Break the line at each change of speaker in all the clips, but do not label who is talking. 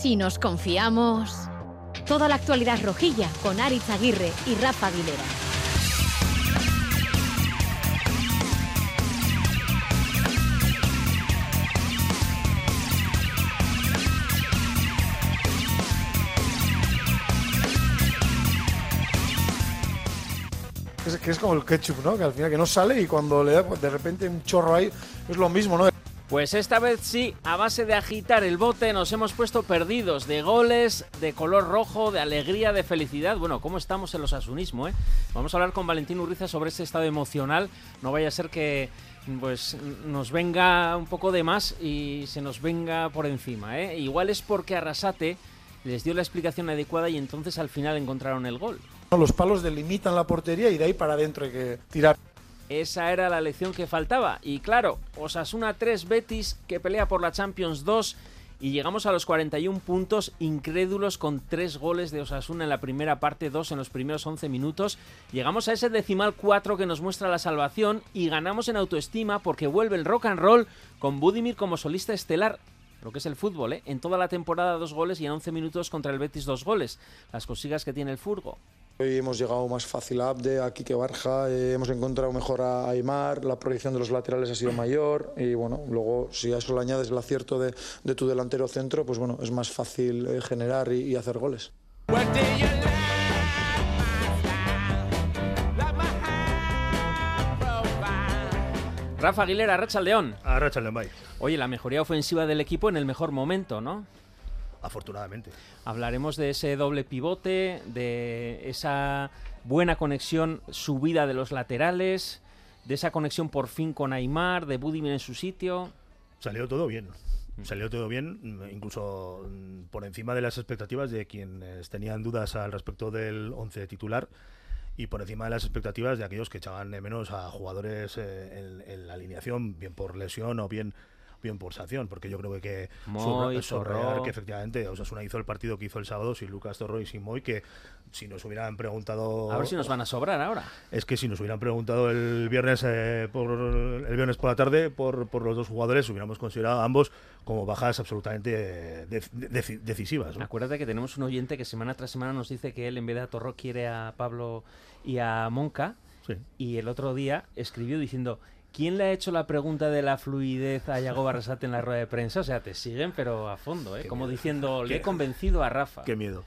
Si nos confiamos. Toda la actualidad rojilla con Aritz Aguirre y Rafa Aguilera.
Que es como el ketchup, ¿no? Que al final que no sale y cuando le da pues, de repente un chorro ahí, es lo mismo, ¿no?
Pues esta vez sí, a base de agitar el bote nos hemos puesto perdidos de goles, de color rojo, de alegría, de felicidad. Bueno, ¿cómo estamos en los asunismo, eh? Vamos a hablar con Valentín Urriza sobre ese estado emocional. No vaya a ser que pues nos venga un poco de más y se nos venga por encima, ¿eh? Igual es porque Arrasate les dio la explicación adecuada y entonces al final encontraron el gol.
Los palos delimitan la portería y de ahí para adentro hay que tirar.
Esa era la lección que faltaba. Y claro, Osasuna 3, Betis, que pelea por la Champions 2. Y llegamos a los 41 puntos, incrédulos con 3 goles de Osasuna en la primera parte, 2 en los primeros 11 minutos. Llegamos a ese decimal 4 que nos muestra la salvación y ganamos en autoestima porque vuelve el rock and roll con Budimir como solista estelar lo que es el fútbol, ¿eh? En toda la temporada dos goles y en 11 minutos contra el Betis dos goles. Las cosigas que tiene el Furgo.
Hoy hemos llegado más fácil a Abde, a Quique Barja, eh, hemos encontrado mejor a Aymar, la proyección de los laterales ha sido mayor y bueno, luego si a eso le añades el acierto de, de tu delantero centro, pues bueno, es más fácil eh, generar y, y hacer goles.
Rafa Aguilera, Racha León.
A Racha León, bye.
Oye, la mejoría ofensiva del equipo en el mejor momento, ¿no?
Afortunadamente.
Hablaremos de ese doble pivote, de esa buena conexión subida de los laterales, de esa conexión por fin con Aymar, de Budimir en su sitio.
Salió todo bien. Salió todo bien, incluso por encima de las expectativas de quienes tenían dudas al respecto del 11 titular y por encima de las expectativas de aquellos que echaban de menos a jugadores eh, en, en, la alineación, bien por lesión o bien bien por sanción, porque yo creo que, que
Moy,
que efectivamente Osasuna hizo el partido que hizo el sábado sin Lucas Torro y sin Moy, que si nos hubieran preguntado...
A ver si nos van a sobrar ahora.
Es que si nos hubieran preguntado el viernes eh, por el viernes por la tarde por, por los dos jugadores, hubiéramos considerado a ambos como bajas absolutamente de, de, decisivas. ¿no?
Acuérdate que tenemos un oyente que semana tras semana nos dice que él en vez de a Torro quiere a Pablo y a Monca.
Sí.
Y el otro día escribió diciendo ¿Quién le ha hecho la pregunta de la fluidez a Yago Barrasate en la rueda de prensa? O sea, te siguen, pero a fondo, ¿eh? Como diciendo, le
Qué-
he convencido a Rafa.
Qué miedo.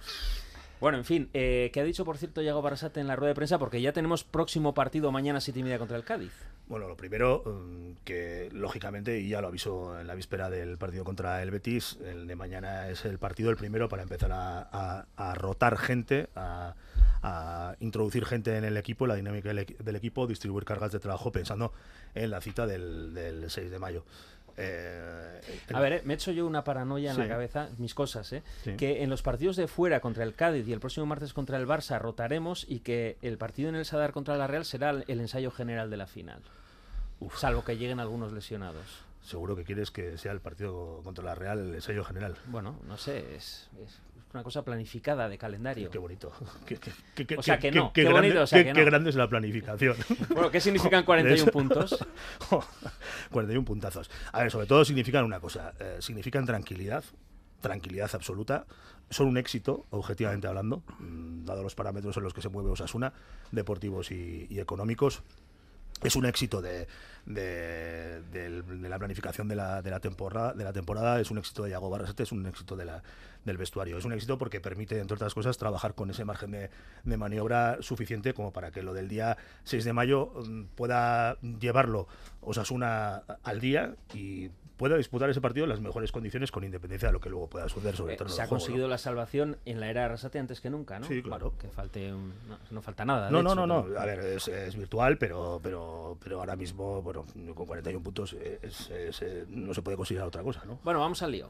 Bueno, en fin, eh, ¿qué ha dicho, por cierto, Yago Barrasate en la rueda de prensa? Porque ya tenemos próximo partido mañana siete y media contra el Cádiz.
Bueno, lo primero, mm, que lógicamente, y ya lo aviso en la víspera del partido contra el Betis, el de mañana es el partido el primero para empezar a, rotar gente, a, a introducir gente en el equipo, la dinámica del equipo, distribuir cargas de trabajo pensando en la cita del, del 6 de mayo. Eh, el-
A ver, eh, me he hecho yo una paranoia en
Sí.
la cabeza, mis cosas, ¿eh?
Sí.
Que en los partidos de fuera contra el Cádiz y el próximo martes contra el Barça rotaremos y que el partido en el Sadar contra la Real será el ensayo general de la final. Salvo que lleguen algunos lesionados.
Seguro que quieres que sea el partido contra la Real el sello general.
Bueno, no sé, es, es una cosa planificada de calendario.
Qué bonito. Qué, qué-
O sea que no,
qué grande,
bonito, o sea
qué-
que
qué
no.
grande es la planificación.
Bueno, ¿qué significan 41
Eso.
puntos?
41 puntazos. A ver, sobre todo significan una cosa. eh, significan tranquilidad, tranquilidad absoluta. Son un éxito, objetivamente hablando, mm, dado los parámetros en los que se mueve Osasuna, deportivos y, y económicos. Es un éxito de, de, la planificación de la, de, la temporada, de la temporada, es un éxito de Yago Barrasete, es un éxito de la, del vestuario. Es un éxito porque permite, entre otras cosas, trabajar con ese margen de, de maniobra suficiente como para que lo del día 6 de mayo mm, pueda llevarlo Osasuna al día y pueda disputar ese partido en las mejores condiciones con independencia de lo que luego pueda suceder sobre
Eh,
el terreno
se ha
juego, ¿no?
conseguido la salvación en la era Arrasate antes que nunca, ¿no?
Sí, claro.
Que falte un- no, no falta nada. de
No, no,
hecho,
no, no. A ver, es, es virtual, pero, pero, pero ahora mismo, bueno, con 41 puntos es- es- eh, no se puede considerar otra cosa, ¿no?
Bueno, vamos al lío.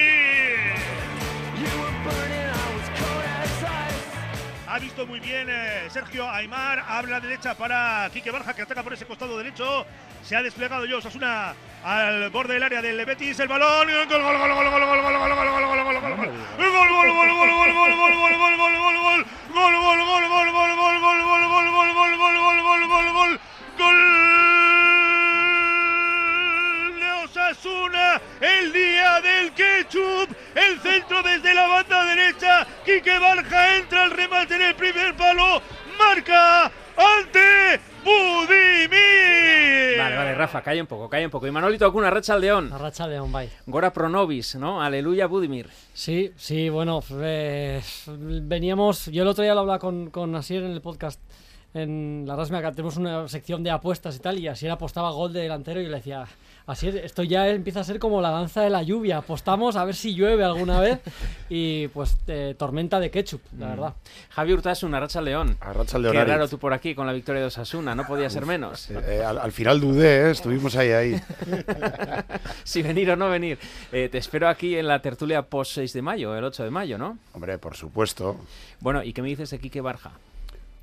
visto muy bien eh, Sergio Aymar. Habla derecha para Quique Barja, que ataca por ese costado derecho. Se ha desplegado yo, Osasuna al borde del área del Betis. El balón. Gol, gol, gol, gol, gol, gol, gol, gol, gol, gol, gol, gol, gol, gol, gol, gol, gol, de Quique Barja entra al remate en el primer palo, marca ante Budimir.
Vale, vale, Rafa, calla un poco, calla un poco. Y Manolito Acuna, Racha al León.
Arracha León, bye.
Gora Pronovis, ¿no? Aleluya Budimir.
Sí, sí, bueno, eh, veníamos, yo el otro día lo hablaba con, con Asier en el podcast en la Rasmea, que tenemos una sección de apuestas y tal, y Asier apostaba gol de delantero y yo le decía, Asier, esto ya empieza a ser como la danza de la lluvia, apostamos a ver si llueve alguna vez y pues eh, tormenta de ketchup, la verdad.
Javi Urtasun, Arracha al León.
Arracha al
Qué
León,
raro tú por aquí con la victoria de Osasuna, no podía ser menos.
Eh, al, al final dudé, ¿eh? estuvimos ahí, ahí.
si venir o no venir. Eh, te espero aquí en la tertulia post 6 de mayo, el 8 de mayo, ¿no?
Hombre, por supuesto.
Bueno, ¿y qué me dices de Quique Barja?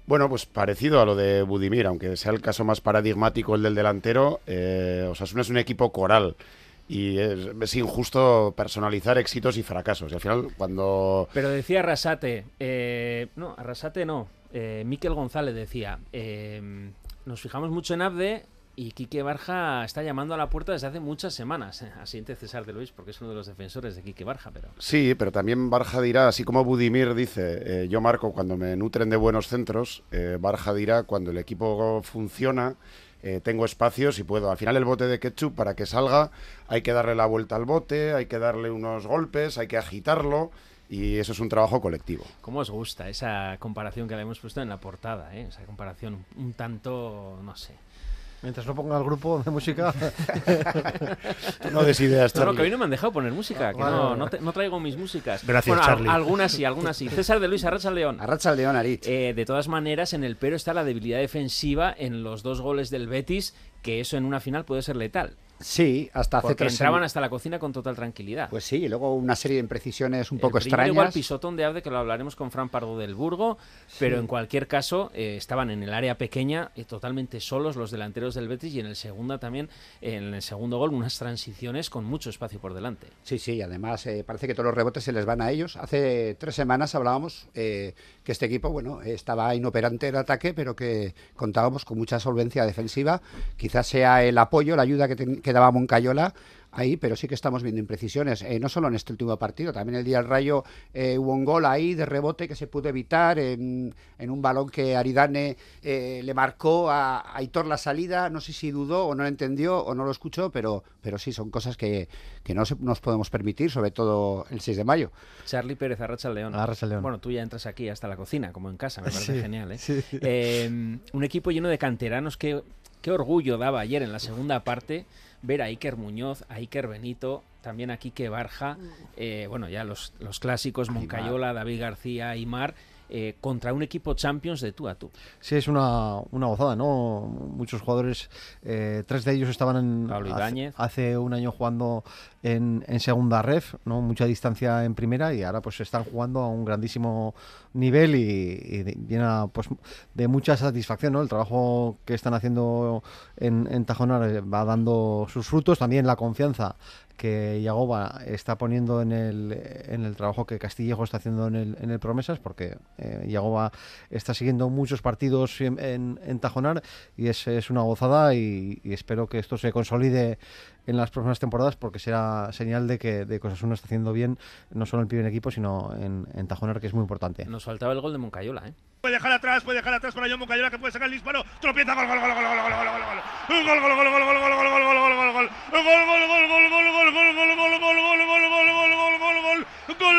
Bueno, pues parecido a lo de Budimir, aunque sea el caso más paradigmático el del delantero, eh, Osasuna es un equipo coral y es, injusto personalizar éxitos y fracasos. Y al final, cuando...
Pero decía Arrasate, eh, no, Arrasate no, eh, Miquel González decía, eh, nos fijamos mucho en Abde y Quique Barja está llamando a la puerta desde hace muchas semanas. Eh, asiente César de Luis porque es uno de los defensores de Quique Barja, pero...
Sí, pero también Barja dirá, así como Budimir dice, eh, yo marco cuando me nutren de buenos centros, eh, Barja dirá cuando el equipo funciona, eh, tengo espacios y puedo. Al final el bote de ketchup para que salga hay que darle la vuelta al bote, hay que darle unos golpes, hay que agitarlo y eso es un trabajo colectivo.
¿Cómo os gusta esa comparación que le hemos puesto en la portada? eh? Esa comparación un tanto, no sé.
Mientras no ponga el grupo de música.
No des ideas,
No, no, que
Charlie.
hoy no me han dejado poner música, que no,
vale.
no, te- no traigo mis músicas.
Gracias,
Bueno,
Charlie.
algunas sí, algunas sí. César de Luis, Arracha León.
Arracha al León, Aritz.
Eh, de todas maneras, en el pero está la debilidad defensiva en los dos goles del Betis, que eso en una final puede ser letal.
Sí, hasta hace
Porque
tres
entraban hasta la cocina con total tranquilidad.
Pues sí, y luego una serie de imprecisiones un
El
poco extrañas.
igual pisotón de Abde, que lo hablaremos con Fran Pardo del Burgo, pero en cualquier caso eh, estaban en el área pequeña eh, totalmente solos los delanteros del Betis y en el segundo también, en el segundo gol, unas transiciones con mucho espacio por delante.
Sí, sí, además eh, parece que todos los rebotes se les van a ellos. Hace tres semanas hablábamos eh, que este equipo, bueno, estaba inoperante en ataque, pero que contábamos con mucha solvencia defensiva. Quizás sea el apoyo, la ayuda que, que daba Moncayola ahí, pero sí que estamos viendo imprecisiones, eh, no solo en este último partido, también el día del Rayo eh, hubo un gol ahí de rebote que se pudo evitar en, en un balón que Aridane eh, le marcó a, Aitor la salida, no sé si dudó o no lo entendió o no lo escuchó, pero, pero sí, son cosas que, que no se- nos podemos permitir, sobre todo el 6 de mayo.
Charlie Pérez, Arracha León.
Arracha León.
Bueno, tú ya entras aquí hasta la cocina, como en casa, me parece
Sí,
genial. ¿eh?
sí.
Eh, un equipo lleno de canteranos, que, qué orgullo daba ayer en la segunda parte ver a Iker Muñoz, a Iker Benito, también a Quique Barja, eh, bueno, ya los, los clásicos, Moncayola, David García, Aymar, eh, contra un equipo Champions de tú a tú.
Sí, es una, una gozada, ¿no? Muchos jugadores, eh, tres de ellos estaban en,
Pablo
hace, hace un año jugando en, en segunda ref, ¿no? Mucha distancia en primera y ahora pues están jugando a un grandísimo nivel y, llena pues de mucha satisfacción, ¿no? El trabajo que están haciendo en, Tajonar va dando sus frutos, también la confianza que Yagoba está poniendo en el, en el trabajo que Castillejo está haciendo en el, en el Promesas, porque eh, Yagoba está siguiendo muchos partidos en, Tajonar y es, es una gozada y espero que esto se consolide en las próximas temporadas porque será señal de que, de que Osasuna está haciendo bien no solo en el primer equipo, sino en, en Tajonar, que es muy importante.
Nos faltaba el gol de Moncayola, ¿eh?
Puede dejar atrás, puede dejar atrás para John Moncayola que puede sacar el disparo. Tropieza, gol, gol, gol, gol, gol, gol, gol, gol, gol, gol. Gol, gol, gol, gol, gol, gol, gol, gol, gol, gol, gol, gol, gol. Gol,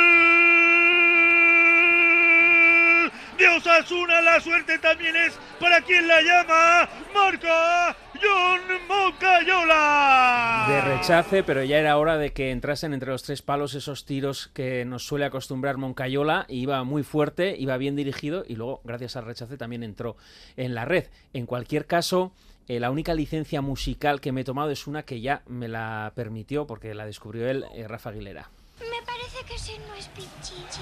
John Mocayola.
De rechace, pero ya era hora de que entrasen entre los tres palos esos tiros que nos suele acostumbrar Moncayola. Iba muy fuerte, iba bien dirigido y luego, gracias al rechace, también entró en la red. En cualquier caso, eh, la única licencia musical que me he tomado es una que ya me la permitió porque la descubrió él, eh, Rafa Aguilera.
Me parece que ese no es Pichichi.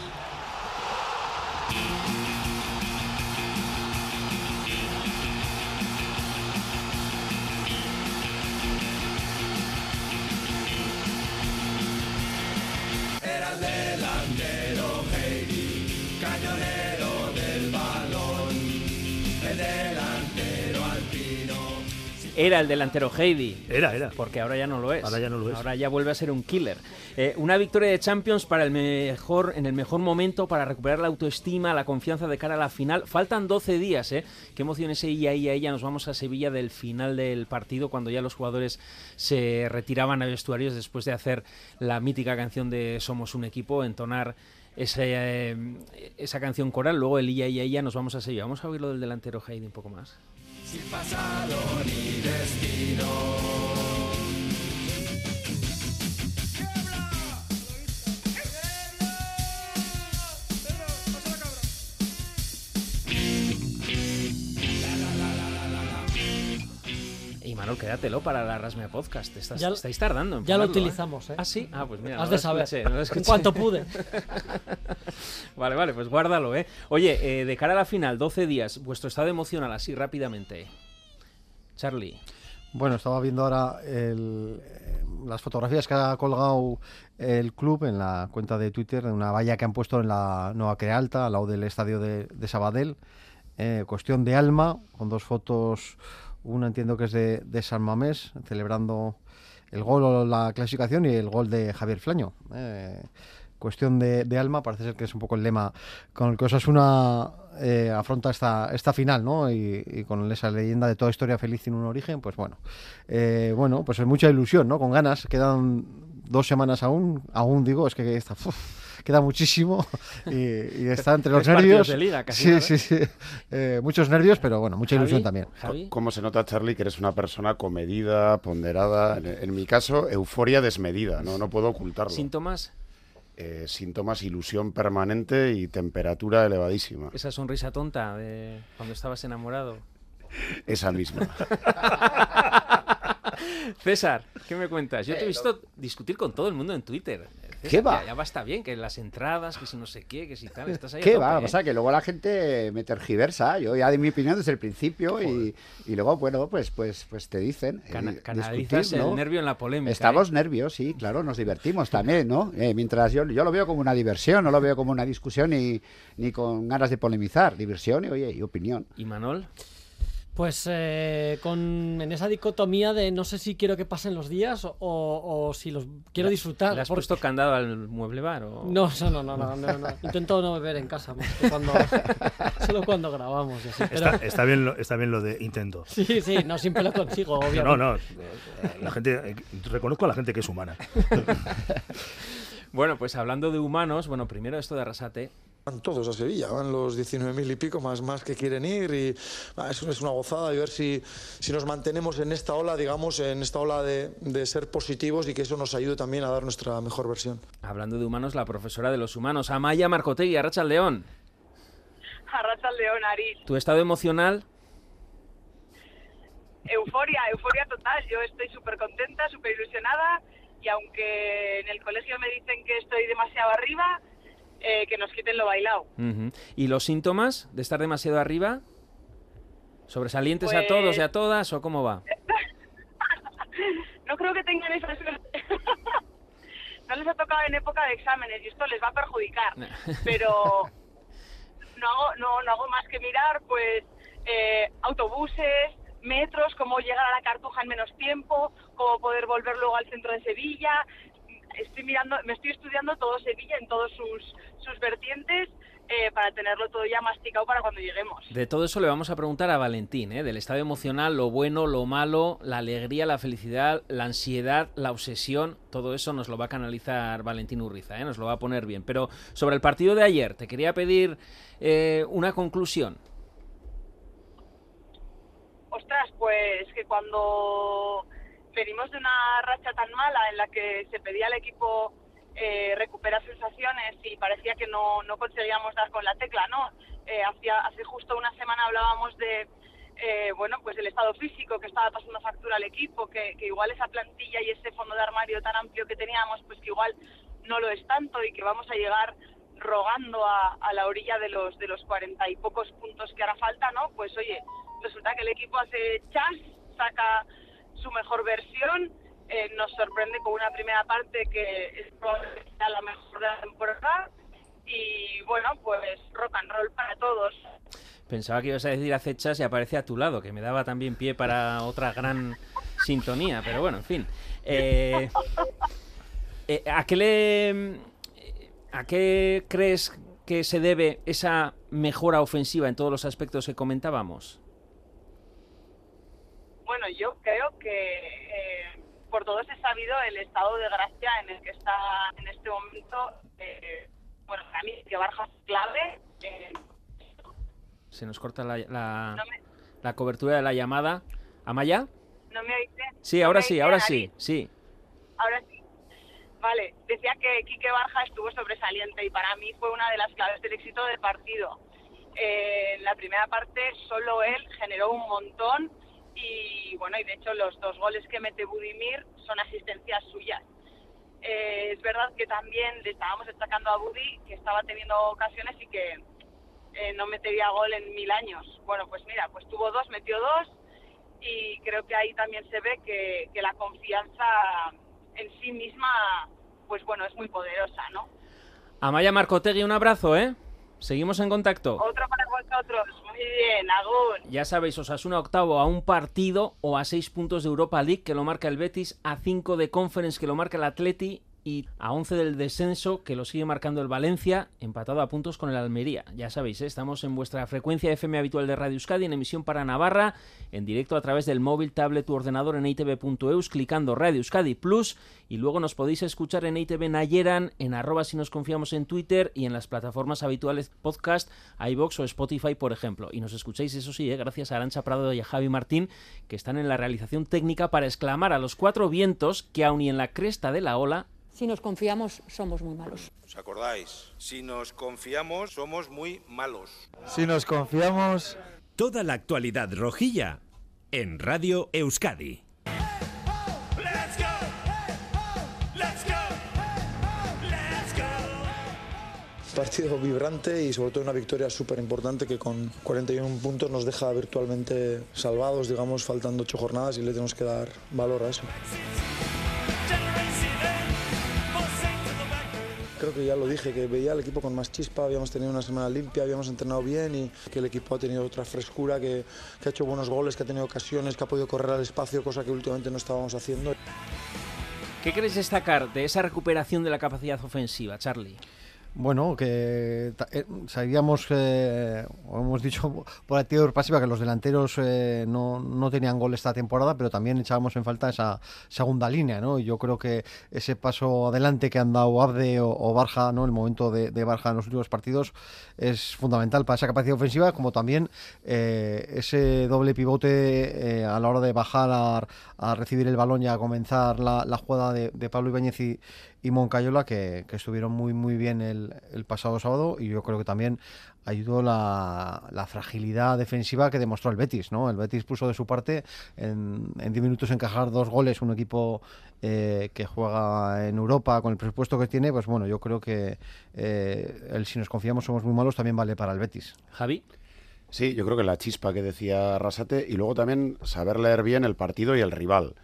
Era el delantero Heidi.
Era, era.
Porque ahora ya no lo es.
Ahora ya no lo es.
Ahora ya vuelve a ser un killer. Eh, una victoria de Champions para el mejor, en el mejor momento para recuperar la autoestima, la confianza de cara a la final. Faltan 12 días, ¿eh? Qué emoción ese y ahí, ahí. Ya nos vamos a Sevilla del final del partido cuando ya los jugadores se retiraban a vestuarios después de hacer la mítica canción de Somos un equipo, entonar eh, esa canción coral. Luego el IA, IA, nos vamos a Sevilla. Vamos a oírlo del delantero Heidi un poco más.
Sin pasado ni destino.
Quédatelo para la Rasmea Podcast. Estás-
Ya
estáis tardando en
ya lo
ponerlo, ¿eh?
utilizamos, ¿eh?
Ah, sí. Ah, pues mira.
Has
no
de saber.
escuché, no lo
En
escuché.
cuanto pude.
Vale, vale, pues guárdalo, ¿eh? Oye, eh, de cara a la final, 12 días, vuestro estado emocional así rápidamente. Charlie.
Bueno, estaba viendo ahora el- eh, las fotografías que ha colgado el club en la cuenta de Twitter, en una valla que han puesto en la Nueva Crealta, al lado del estadio de, de Sabadell. Eh, cuestión de alma, con dos fotos, una entiendo que es de, San Mamés, celebrando el gol o la clasificación y el gol de Javier Flaño. Eh, cuestión de, alma, parece ser que es un poco el lema con el que Osasuna eh, afronta esta, esta final, ¿no? Y, con esa leyenda de toda historia feliz tiene un origen, pues bueno. Eh, bueno, pues es mucha ilusión, ¿no? Con ganas, quedan dos semanas aún, aún digo, es que está, uf, queda muchísimo y, y está entre los nervios.
de liga, casi
sí, sí, sí, Eh, muchos nervios, pero bueno, mucha ilusión también.
Javi.
¿Cómo se nota, Charlie, que eres una persona comedida, ponderada? En, en mi caso, euforia desmedida, no, no puedo ocultarlo.
¿Síntomas?
Eh, síntomas, ilusión permanente y temperatura elevadísima.
Esa sonrisa tonta de cuando estabas enamorado.
Esa misma.
César, ¿qué me cuentas? Yo te he visto discutir con todo el mundo en Twitter.
¿Qué va?
Ya, ya basta bien, que las entradas, que si no sé qué, que si tal, estás ahí
¿Qué
tope,
va?
¿eh?
pasa que luego la gente me tergiversa. Yo ya di mi opinión desde el principio y, y luego, bueno, pues, pues, pues te dicen. eh,
Cana-
discutir,
canalizas el nervio en la polémica.
Estamos
¿eh?
nervios, sí, claro, nos divertimos también, ¿no? Eh, mientras yo, yo lo veo como una diversión, no lo veo como una discusión ni, ni con ganas de polemizar. Diversión y, oye, y opinión.
¿Y Manol?
Pues eh, con en esa dicotomía de no sé si quiero que pasen los días o, o si los quiero disfrutar.
¿Le has
porque-
puesto candado al mueble bar? O...
No, no, no, no, no, no. Intento no beber en casa, más que cuando, solo cuando grabamos. así, pero-
Está, está bien lo, está bien lo de intento.
Sí, sí, no siempre lo consigo, obviamente.
No, no, eh, la gente, eh, reconozco a la gente que es humana.
Bueno, pues hablando de humanos, bueno, primero esto de Arrasate.
Van todos a Sevilla, van los 19.000 y pico más, más que quieren ir y ah, es, es una gozada y ver si, si nos mantenemos en esta ola, digamos, en esta ola de, de ser positivos y que eso nos ayude también a dar nuestra mejor versión.
Hablando de humanos, la profesora de los humanos, Amaya Marcotegui, Arracha León.
Arracha León, Aris.
¿Tu estado emocional?
Euforia, euforia total. Yo estoy súper contenta, súper ilusionada y aunque en el colegio me dicen que estoy demasiado arriba, eh, que nos quiten lo bailado.
¿Y los síntomas de estar demasiado arriba? ¿Sobresalientes a
Pues-
todos y a todas o cómo va?
No creo que tengan esa suerte. no les ha tocado en época de exámenes y esto les va a perjudicar. Pero no hago, no, no hago más que mirar, pues, eh, autobuses, metros, cómo llegar a la Cartuja en menos tiempo, cómo poder volver luego al centro de Sevilla. Estoy mirando, me estoy estudiando todo Sevilla en todos sus, sus vertientes eh, para tenerlo todo ya masticado para cuando lleguemos.
De todo eso le vamos a preguntar a Valentín, ¿eh? del estado emocional, lo bueno, lo malo, la alegría, la felicidad, la ansiedad, la obsesión, todo eso nos lo va a canalizar Valentín Urriza, ¿eh? nos lo va a poner bien. Pero sobre el partido de ayer, te quería pedir eh, una conclusión.
Ostras, pues que cuando venimos de una racha tan mala en la que se pedía al equipo eh, recuperar sensaciones y parecía que no, no conseguíamos dar con la tecla, ¿no? Eh, hace justo una semana hablábamos de, eh, bueno, pues el estado físico que estaba pasando factura al equipo, que, que igual esa plantilla y ese fondo de armario tan amplio que teníamos, pues que igual no lo es tanto y que vamos a llegar rogando a, a la orilla de los de los cuarenta y pocos puntos que hará falta, ¿no? Pues oye, resulta que el equipo hace chas, saca su mejor versión, eh, nos sorprende con una primera parte que es probablemente la mejor de la temporada Y bueno, pues rock and roll para todos.
Pensaba que ibas a decir acechas y aparece a tu lado, que me daba también pie para otra gran sintonía, pero bueno, en fin. Eh, eh, ¿A qué. ¿A qué crees que se debe esa mejora ofensiva en todos los aspectos que comentábamos?
Bueno, yo creo que eh, por todos he sabido el estado de gracia en el que está en este momento. eh, bueno, para mí que Barja es clave. eh,
Se nos corta la, la-
no, me,
la cobertura de la llamada. ¿Amaya?
¿No me oíste?
Sí,
¿No
ahora sí, ahora sí, sí.
Ahora sí. Vale, decía que Quique Barja estuvo sobresaliente y para mí fue una de las claves del éxito del partido. Eh, en la primera parte solo él generó un montón y bueno, y de hecho los dos goles que mete Budimir son asistencias suyas. Eh, es verdad que también le estábamos destacando a Budi que estaba teniendo ocasiones y que eh, no metería gol en mil años. Bueno, pues mira, pues tuvo dos, metió dos y creo que ahí también se ve que, que la confianza en sí misma, pues bueno, es muy poderosa, ¿no?
Amaya Marcotegui, un abrazo, ¿eh? Seguimos en contacto.
Otro para vosotros, bien, Agur.
Ya sabéis, Osasuna octavo a un partido o a seis puntos de Europa League que lo marca el Betis, a cinco de Conference que lo marca el Atleti y a 11 del descenso que lo sigue marcando el Valencia, empatado a puntos con el Almería. Ya sabéis, ¿eh? estamos en vuestra frecuencia FM habitual de Radio Euskadi en emisión para Navarra, en directo a través del móvil, tablet u ordenador en itv.eus, clicando Radio Euskadi Plus y luego nos podéis escuchar en ITV Nayeran, en arroba si nos confiamos en Twitter y en las plataformas habituales podcast, iBox o Spotify, por ejemplo. Y nos escucháis, eso sí, ¿eh? gracias a Arancha Prado y a Javi Martín, que están en la realización técnica para exclamar a los cuatro vientos que aun y en la cresta de la ola
Si nos confiamos, somos muy malos.
¿Os acordáis? Si nos confiamos, somos muy malos.
Si nos confiamos...
Toda la actualidad rojilla en Radio Euskadi.
Partido vibrante y sobre todo una victoria súper importante que con 41 puntos nos deja virtualmente salvados, digamos, faltando 8 jornadas y le tenemos que dar valor a eso. Creo que ya lo dije, que veía al equipo con más chispa, habíamos tenido una semana limpia, habíamos entrenado bien y que el equipo ha tenido otra frescura, que, que ha hecho buenos goles, que ha tenido ocasiones, que ha podido correr al espacio, cosa que últimamente no estábamos haciendo.
¿Qué queréis destacar de esa recuperación de la capacidad ofensiva, Charlie?
Bueno, que eh, sabíamos, eh, o hemos dicho por activa y pasiva, que los delanteros eh, no, no tenían gol esta temporada, pero también echábamos en falta esa segunda línea, ¿no? Yo creo que ese paso adelante que han dado Abde o, Barja, ¿no? El momento de, Barja en los últimos partidos es fundamental para esa capacidad ofensiva, como también eh, ese doble pivote eh, a la hora de bajar a, a recibir el balón y a comenzar la, la jugada de, de Pablo Ibáñez y, y Moncayola que, que estuvieron muy muy bien el, el pasado sábado y yo creo que también ayudó la, la fragilidad defensiva que demostró el Betis, ¿no? El Betis puso de su parte en, en 10 minutos encajar dos goles, un equipo eh, que juega en Europa con el presupuesto que tiene, pues bueno, yo creo que eh, el si nos confiamos somos muy malos también vale para el Betis.
Javi.
Sí, yo creo que la chispa que decía Rasate y luego también saber leer bien el partido y el rival.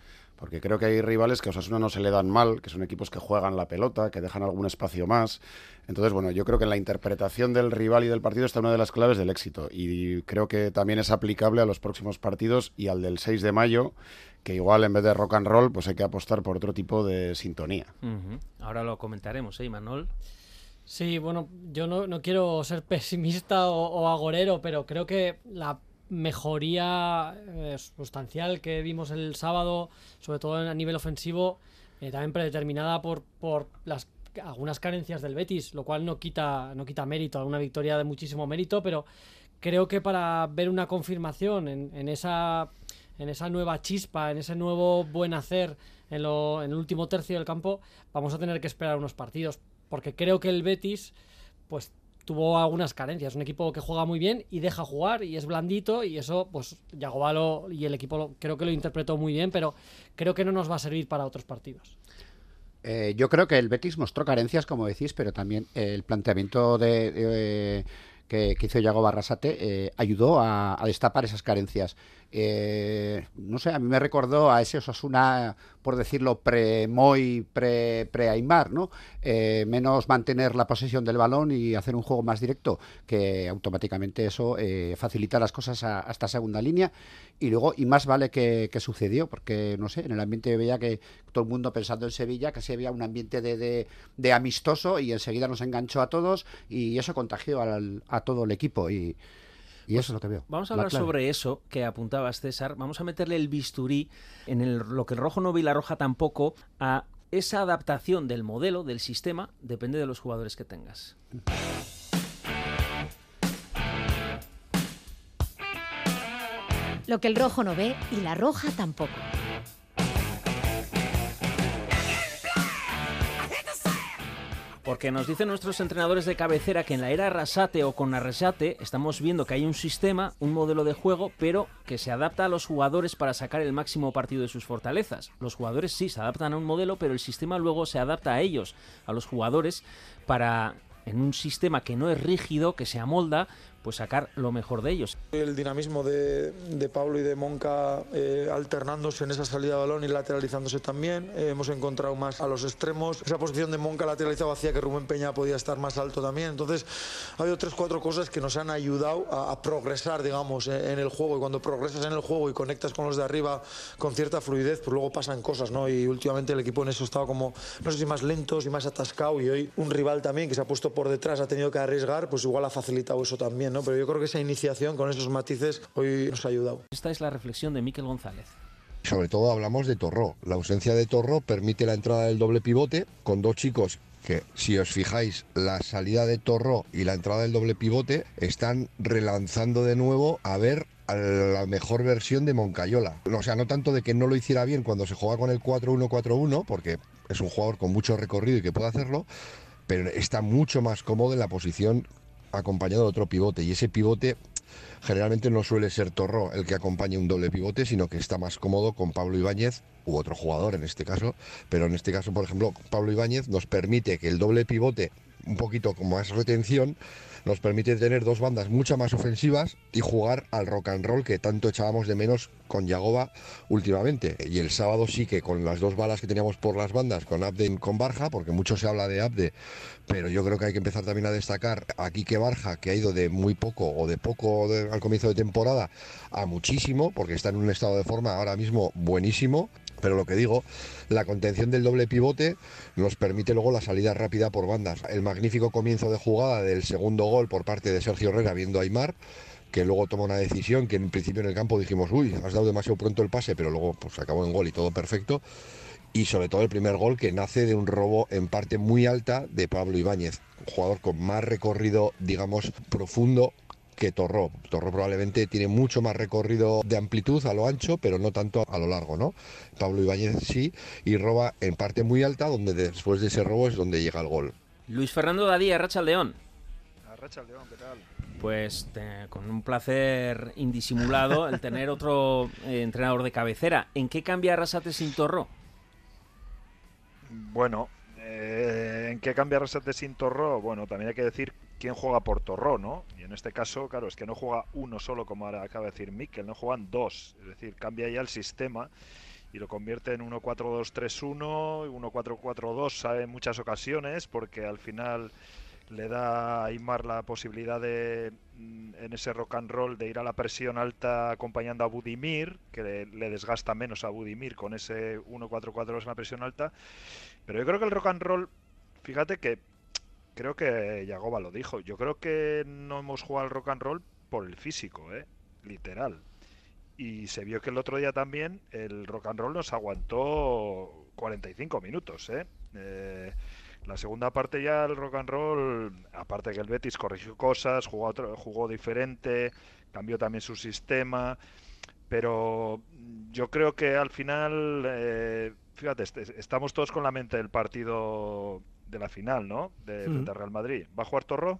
Porque creo que hay rivales que a Osasuna no se le dan mal, que son equipos que juegan la pelota, que dejan algún espacio más. Entonces, bueno, yo creo que en la interpretación del rival y del partido está una de las claves del éxito. Y creo que también es aplicable a los próximos partidos y al del 6 de mayo, que igual en vez de rock and roll, pues hay que apostar por otro tipo de sintonía.
Ahora lo comentaremos, ¿eh, Imanol?
Sí, bueno, yo no, no quiero ser pesimista o, o agorero, pero creo que la mejoría eh, sustancial que vimos el sábado, sobre todo a nivel ofensivo, eh, también predeterminada por, por las algunas carencias del Betis, lo cual no quita, no quita mérito una victoria de muchísimo mérito, pero creo que para ver una confirmación en, en esa en esa nueva chispa, en ese nuevo buen hacer en, lo, en el último tercio del campo, vamos a tener que esperar unos partidos, porque creo que el Betis, pues tuvo algunas carencias. Un equipo que juega muy bien y deja jugar y es blandito y eso, pues Yagovalo y el equipo lo- creo que lo interpretó muy bien, pero creo que no nos va a servir para otros partidos.
Eh, yo creo que el Betis mostró carencias, como decís, pero también el planteamiento de, de- que, que hizo Yago Barrasate eh, ayudó a destapar esas carencias. Eh, no sé, a mí me recordó a ese Osasuna, por decirlo, pre-Moy, pre-Aymar, ¿no? Eh, menos mantener la posesión del balón y hacer un juego más directo, que automáticamente eso eh, facilita las cosas a, hasta segunda línea. Y luego, y más vale que, que, sucedió, porque, no sé, en el ambiente veía que todo el mundo pensando en Sevilla, casi había un ambiente de, de, amistoso y enseguida nos enganchó a todos y eso contagió a todo el equipo. Y, y eso es lo que veo.
Vamos a hablar sobre eso que apuntabas, César. Vamos a meterle el bisturí en el, lo que el rojo no ve y la roja tampoco a esa adaptación del modelo, del sistema, depende de los jugadores que tengas.
Lo que el rojo no ve y la roja tampoco.
Porque nos dicen nuestros entrenadores de cabecera que en la era Arrasate o con Arrasate estamos viendo que hay un sistema, un modelo de juego, pero que se adapta a los jugadores para sacar el máximo partido de sus fortalezas. Los jugadores sí se adaptan a un modelo, pero el sistema luego se adapta a ellos, a los jugadores, para en un sistema que no es rígido, que se amolda, pues sacar lo mejor de ellos.
El dinamismo de, de Pablo y de Monca eh, alternándose en esa salida de balón y lateralizándose también. Eh, hemos encontrado más a los extremos. Esa posición de Monca lateralizada hacía que Rubén Peña podía estar más alto también. Entonces, ha habido tres, cuatro cosas que nos han ayudado a, a progresar, digamos, en, en, el juego. Y cuando progresas en el juego y conectas con los de arriba con cierta fluidez, pues luego pasan cosas, ¿no? Y últimamente el equipo en eso estaba como, no sé si más lentos y más atascado. Y hoy un rival también que se ha puesto por detrás, ha tenido que arriesgar, pues igual ha facilitado eso también. ¿No? Pero yo creo que esa iniciación con esos matices hoy nos ha ayudado.
Esta es la reflexión de Miquel González.
Sobre todo hablamos de Torró. La ausencia de Torró permite la entrada del doble pivote con dos chicos que si os fijáis, la salida de Torró y la entrada del doble pivote están relanzando de nuevo a ver a la mejor versión de Moncayola. O sea, no tanto de que no lo hiciera bien cuando se juega con el 4-1-4-1, porque es un jugador con mucho recorrido y que puede hacerlo, pero está mucho más cómodo en la posición acompañado de otro pivote y ese pivote generalmente no suele ser Torró el que acompañe un doble pivote, sino que está más cómodo con Pablo Ibáñez u otro jugador en este caso, pero en este caso, por ejemplo, Pablo Ibáñez nos permite que el doble pivote, un poquito con más retención, nos permite tener dos bandas mucho más ofensivas y jugar al rock and roll que tanto echábamos de menos con Yagoba últimamente. Y el sábado sí que con las dos balas que teníamos por las bandas, con Abde y con Barja, porque mucho se habla de Abde, pero yo creo que hay que empezar también a destacar a Quique Barja, que ha ido de muy poco o de poco al comienzo de temporada a muchísimo, porque está en un estado de forma ahora mismo buenísimo. Pero lo que digo, la contención del doble pivote nos permite luego la salida rápida por bandas. El magnífico comienzo de jugada del segundo gol por parte de Sergio Herrera viendo a Aymar, que luego toma una decisión que en principio en el campo dijimos, uy, has dado demasiado pronto el pase, pero luego pues acabó en gol y todo perfecto. Y sobre todo el primer gol que nace de un robo en parte muy alta de Pablo Ibáñez, jugador con más recorrido, digamos, profundo que Torró. Torró probablemente tiene mucho más recorrido de amplitud a lo ancho, pero no tanto a lo largo, ¿no? Pablo Ibáñez sí, y roba en parte muy alta, donde después de ese robo es donde llega el gol.
Luis Fernando Dadía, Racha León.
Racha León, ¿qué tal?
Pues te, con un placer indisimulado el tener otro eh, entrenador de cabecera. ¿En qué cambia Arrasate sin Torró?
Bueno, eh, ¿en qué cambia Arrasate sin Torró? Bueno, también hay que decir quién juega por Torró, ¿no? Y en este caso, claro, es que no juega uno solo, como ahora acaba de decir Mikel, no juegan dos. Es decir, cambia ya el sistema y lo convierte en 1-4-2-3-1, 1-4-4-2 en muchas ocasiones, porque al final le da a Aymar la posibilidad de, en ese rock and roll, de ir a la presión alta acompañando a Budimir, que le, le desgasta menos a Budimir con ese 1-4-4-2 en la presión alta. Pero yo creo que el rock and roll, fíjate que creo que Yagoba lo dijo. Yo creo que no hemos jugado al rock and roll por el físico, ¿eh? literal. Y se vio que el otro día también el rock and roll nos aguantó 45 minutos. ¿eh? Eh, la segunda parte ya el rock and roll, aparte que el Betis corrigió cosas, jugó, otro, jugó diferente, cambió también su sistema. Pero yo creo que al final, eh, fíjate, estamos todos con la mente del partido de la final, ¿no? De,
Mm.
Real Madrid. ¿Va a jugar Torró?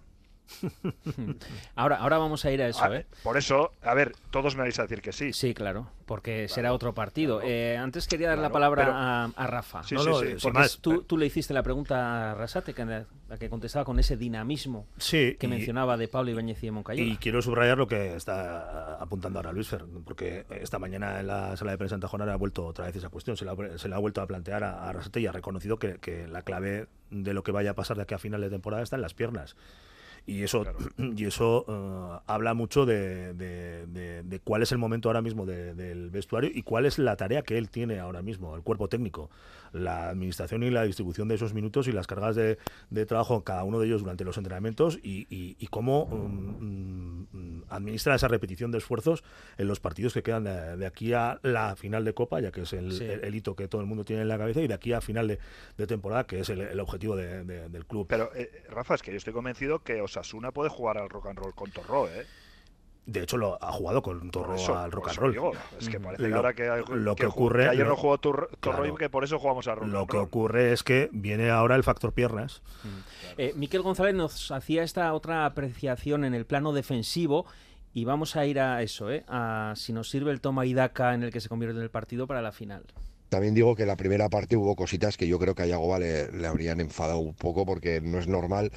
Ahora, ahora vamos a ir a eso,
Ah,
¿eh?
Por eso, a ver, todos me vais a decir que sí.
Sí, claro, porque será otro partido. Eh, antes quería dar la palabra
pero-
a, a Rafa.
Sí, sí, sí, sin
porque
más.
tú, tú le hiciste la pregunta a Rasate, que, la que contestaba con ese dinamismo
Sí,
que
y-
mencionaba de Pablo Ibáñez y de Moncayola.
Y quiero subrayar lo que está apuntando ahora Luis Fer, porque esta mañana en la sala de prensa en Tajonar ha vuelto otra vez esa cuestión, se la, ha- se la ha vuelto a plantear a, a Arrasate y ha reconocido que, que la clave de lo que vaya a pasar de aquí a final de temporada está en las piernas. Y eso, y eso eh, habla mucho de, de- de- de cuál es el momento ahora mismo de- del vestuario y cuál es la tarea que él tiene ahora mismo, el cuerpo técnico, la administración y la distribución de esos minutos y las cargas de, trabajo en cada uno de ellos durante los entrenamientos y, y- y cómo mm, mm, administra esa repetición de esfuerzos en los partidos que quedan de, aquí a la final de Copa, ya que es el,
Sí.
el- el hito que todo el mundo tiene en la cabeza, y de aquí a final de, temporada, que es el, el objetivo de- de- del club.
Pero, eh, Rafa, es que yo estoy convencido que Osasuna puede jugar al rock and roll con Torró, ¿eh?
De hecho, lo ha jugado con Torro
eso,
al rock and roll.
digo, es que parece que
Lo-
ahora que, hay-
lo que
ju-
ocurre-
que ayer
lo-
no jugó Torró
claro.
y que por eso jugamos al rock
Lo
and
que
roll.
ocurre es que viene ahora el factor piernas.
Eh, Miquel González nos hacía esta otra apreciación en el plano defensivo y vamos a ir a eso, ¿eh? a si nos sirve el toma y daca en el que se convierte en el partido para la final.
También digo que la primera parte hubo cositas que yo creo que a Yagoba le, le habrían enfadado un poco porque no es normal,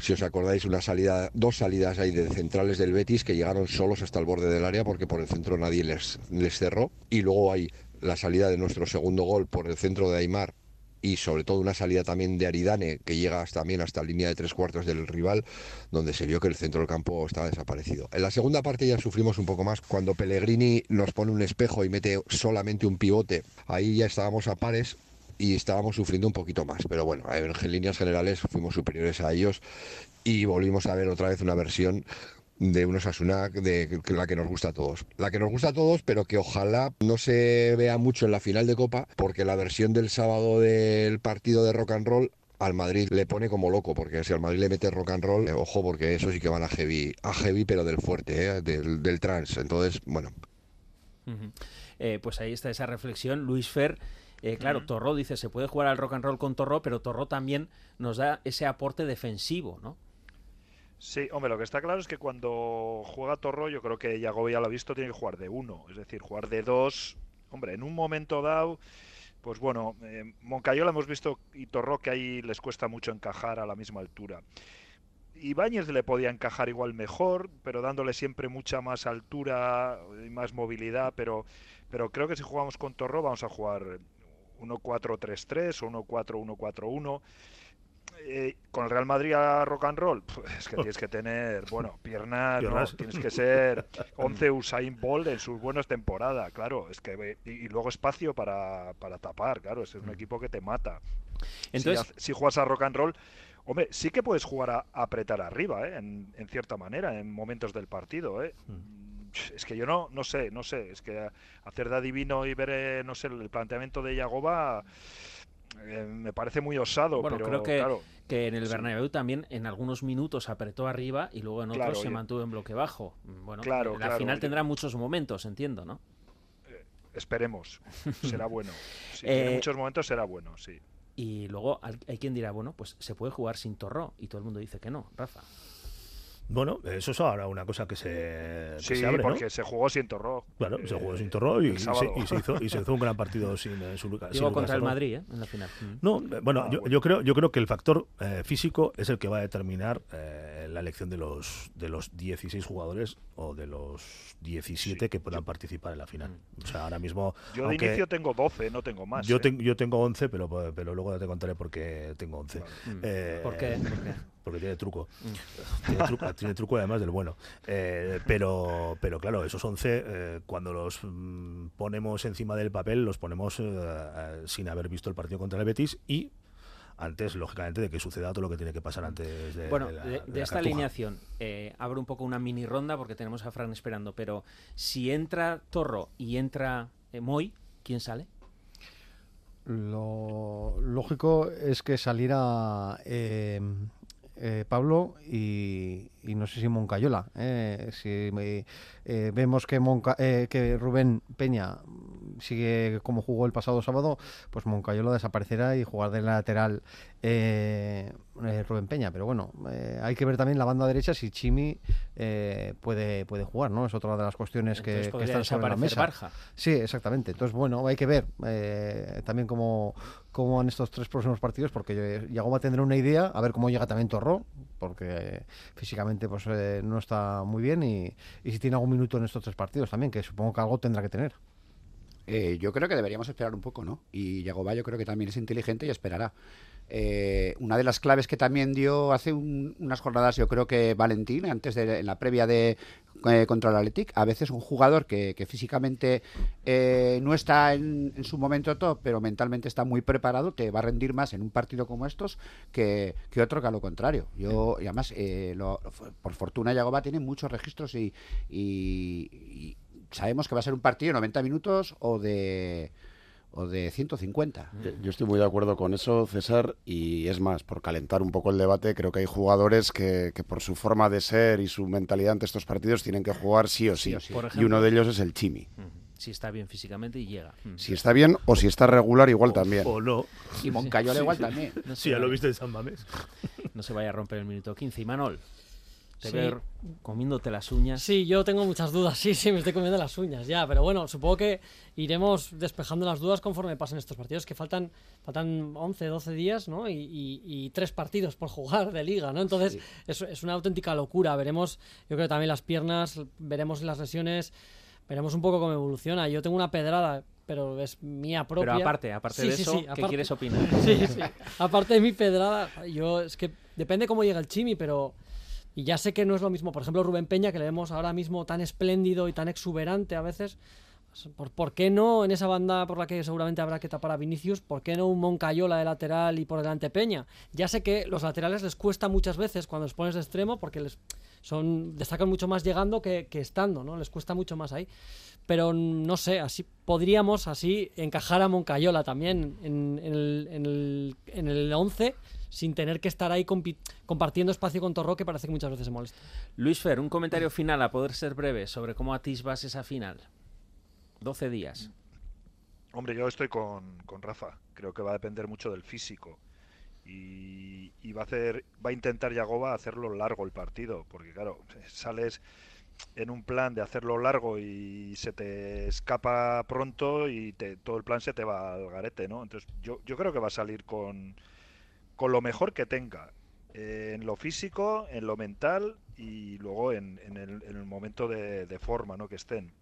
si os acordáis, una salida, dos salidas ahí de centrales del Betis que llegaron solos hasta el borde del área porque por el centro nadie les, les cerró. Y luego hay la salida de nuestro segundo gol por el centro de Aymar y sobre todo una salida también de Aridane que llega hasta, también hasta línea de tres cuartos del rival donde se vio que el centro del campo estaba desaparecido. En la segunda parte ya sufrimos un poco más cuando Pellegrini nos pone un espejo y mete solamente un pivote. Ahí ya estábamos a pares y estábamos sufriendo un poquito más. Pero bueno, en líneas generales fuimos superiores a ellos y volvimos a ver otra vez una versión de unos Asuna de la que nos gusta a todos. La que nos gusta a todos, pero que ojalá no se vea mucho en la final de Copa, porque la versión del sábado del partido de rock and roll al Madrid le pone como loco, porque si al Madrid le mete rock and roll, eh, ojo, porque eso sí que van a heavy, a heavy pero del fuerte, eh, del, del trans. Entonces, bueno.
Eh, pues ahí está esa reflexión. Luis Fer, eh, claro, Torró dice, se puede jugar al rock and roll con Torró, pero Torró también nos da ese aporte defensivo, ¿no?
Sí, hombre, lo que está claro es que cuando juega Torro, yo creo que Yagoba ya lo ha visto, tiene que jugar de uno, es decir, jugar de dos. Hombre, en un momento dado, pues bueno, eh, Moncayola hemos visto y Torro que ahí les cuesta mucho encajar a la misma altura. Ibáñez le podía encajar igual mejor, pero dándole siempre mucha más altura y más movilidad, pero, pero creo que si jugamos con Torro vamos a jugar 1-4-3-3 o 1-4-1-4-1. Eh, con el Real Madrid a rock and roll, pues, es que tienes que tener, bueno, piernas, tienes que ser 11 Usain Bolt en sus buenas temporadas, claro, es que ve- y, y luego espacio para, para tapar, claro, es un equipo que te mata.
Entonces-
si, juegas a rock and roll, hombre, sí que puedes jugar a, a apretar arriba, ¿eh? en, en cierta manera, en momentos del partido, ¿eh? Es que yo no, no sé, no sé, es que hacer de adivino y ver, eh, no sé, el planteamiento de Yagoba eh, me parece muy osado,
Bueno,
pero
creo que,
claro,
que en el
sí.
Bernabéu también en algunos minutos apretó arriba y luego en otros
Claro,
se mantuvo en bloque bajo. Bueno,
Claro,
la final tendrá muchos momentos, entiendo, ¿no?
esperemos, será bueno. Si
Eh,
tiene muchos momentos será bueno, sí.
Y luego hay quien dirá, bueno, pues se puede jugar sin Torró y todo el mundo dice que no, Rafa.
Bueno, eso es ahora una cosa que se, que
Sí,
se abre, ¿no?
porque se jugó sin Torró.
Claro, se
eh,
jugó sin Torro y, y se, y se hizo, y se hizo un gran partido sin, eh, sin
Digo
Lucas
contra el
Torró.
Madrid, ¿eh? En la final. Mm.
No, eh, bueno,
Ah,
yo,
bueno.
yo creo, yo creo que el factor eh, físico es el que va a determinar eh, la elección de los de los 16 jugadores o de los 17 que puedan participar en la final. O sea, ahora mismo
Yo de
aunque
inicio tengo 12, no tengo más.
yo,
¿eh?
tengo yo tengo 11, pero pero luego te contaré por qué tengo 11.
Mm.
Eh,
¿Por qué? ¿Por qué?
Porque tiene truco.
Mm.
Tiene truco, tiene truco además del bueno. Eh, pero, pero claro, esos 11, eh, cuando los mm, ponemos encima del papel, los ponemos eh, sin haber visto el partido contra el Betis y antes, lógicamente, de que suceda todo lo que tiene que pasar antes de,
Bueno,
de la-
de,
de
de
la
esta
cartuja.
alineación, eh, abro un poco una mini ronda porque tenemos a Fran esperando, pero si entra Torro y entra eh, Moy, ¿quién sale?
Lo lógico es que saliera eh, eh, Pablo y, y no sé si Moncayola. eh, si me- eh, vemos que, Monca- eh, que Rubén Peña sigue como jugó el pasado sábado, pues Moncayola desaparecerá y jugar de lateral eh, eh, Rubén Peña. Pero bueno, eh, hay que ver también la banda derecha si Chimi eh, puede, puede jugar, ¿no? Es otra de las cuestiones que,
Entonces
que
podría
están sobre la mesa.
Barja.
Sí, exactamente. Entonces, bueno, hay que ver eh, también cómo, cómo van estos tres próximos partidos, porque Yagoba tendrá una idea, a ver cómo llega también Torró, porque eh, físicamente pues eh, no está muy bien y, y si tiene algún minuto en estos tres partidos también, que supongo que algo tendrá que tener.
Eh, yo creo que deberíamos esperar un poco, ¿no? Y Yagoba yo creo que también es inteligente y esperará. Eh, una de las claves que también dio hace un- unas jornadas, yo creo que Valentín, antes de en la previa de eh, contra el Athletic, a veces un jugador que, que físicamente eh, no está en, en su momento top, pero mentalmente está muy preparado, te va a rendir más en un partido como estos que, que otro que a lo contrario. Yo, y además, lo- por fortuna, Yagoba tiene muchos registros y, y- y sabemos que va a ser un partido de 90 minutos o de o de 150.
Yo- Yo estoy muy de acuerdo con eso, César, y es más, por calentar un poco el debate, creo que hay jugadores que, que por su forma de ser y su mentalidad ante estos partidos tienen que jugar sí o sí.
Sí o sí. Por
y
ejemplo-
uno de ellos es el Chimi.
Si está bien físicamente y llega. Mm.
Si está bien o si está regular, igual también.
O no.
Y Moncayola igual también.
No
Sí,
se
ya lo
vaya-
viste en San Mamés.
No se vaya a romper el minuto 15. Y Manol, te
Sí.
veo comiéndote las uñas.
Sí, yo tengo muchas dudas. Sí, sí, me estoy comiendo las uñas ya. Pero bueno, supongo que iremos despejando las dudas conforme pasen estos partidos, que faltan, faltan 11, 12 días, ¿no? Y, y- y tres partidos por jugar de liga, ¿no? Entonces, es, es una auténtica locura. Veremos, yo creo también las piernas, veremos las lesiones, veremos un poco cómo evoluciona. Yo tengo una pedrada, pero es mía propia.
Pero aparte, aparte
Sí,
de
sí,
eso,
sí,
¿qué
aparte-
quieres opinar?
Sí, sí. Aparte de mi pedrada, yo es que depende cómo llega el Chimi, pero. Y ya sé que no es lo mismo, por ejemplo, Rubén Peña, que le vemos ahora mismo tan espléndido y tan exuberante a veces. ¿Por, por qué no en esa banda por la que seguramente habrá que tapar a Vinicius? ¿Por qué no un Moncayola de lateral y por delante Peña? Ya sé que los laterales les cuesta muchas veces cuando los pones de extremo porque les son destacan mucho más llegando que, estando, ¿no? Les cuesta mucho más ahí. Pero no sé, así podríamos así encajar a Moncayola también en, el, en, el, 11 sin tener que estar ahí compi- compartiendo espacio con Torro que parece que muchas veces se molesta.
Luis Fer, un comentario final, a poder ser breve, sobre cómo atisbas esa final. 12 días.
Hombre, yo estoy con, con Rafa. Creo que va a depender mucho del físico. Y, y va a hacer, va a intentar Yagoba hacerlo largo el partido. Porque claro, sales en un plan de hacerlo largo y se te escapa pronto y te- todo el plan se te va al garete, ¿no? Entonces yo, yo creo que va a salir con, con lo mejor que tenga. eh, en lo físico, en lo mental y luego en, en el, en el momento de, de forma, ¿no? Que estén.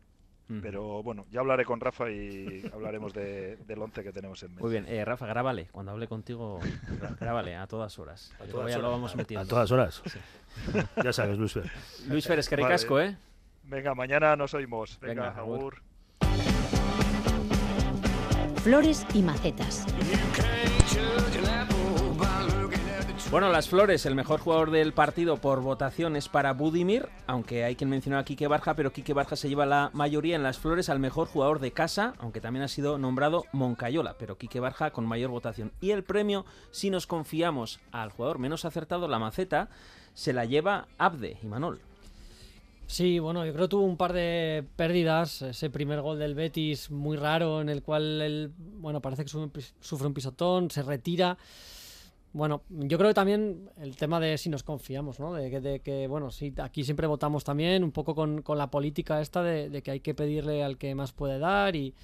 Pero bueno, ya hablaré con Rafa y hablaremos de- del 11 que tenemos en mente.
Muy bien, eh, Rafa, grábale. Cuando hable contigo, grábale a todas horas.
A todas
ya lo
horas.
vamos metiendo.
a todas horas.
Sí.
Ya sabes, Luis Fer.
Luis Fer, es que
Vale.
ricasco, ¿eh?
Venga, mañana nos oímos. Venga,
Venga, agur.
Flores y macetas.
Bueno, las flores, el mejor jugador del partido por votación es para Budimir, aunque hay quien mencionó a Quique Barja, pero Quique Barja se lleva la mayoría en las flores al mejor jugador de casa, aunque también ha sido nombrado Moncayola, pero Quique Barja con mayor votación. Y el premio, si nos confiamos al jugador menos acertado, la maceta, se la lleva Abde y Manol.
Sí, bueno, yo creo que tuvo un par de pérdidas. Ese primer gol del Betis muy raro, en el cual bueno, parece que sufre un pisotón, se retira. Bueno, yo creo que también el tema de si nos confiamos, ¿no? De de que, bueno, sí, aquí siempre votamos también un poco con, con la política esta de, de que hay que pedirle al que más puede dar y,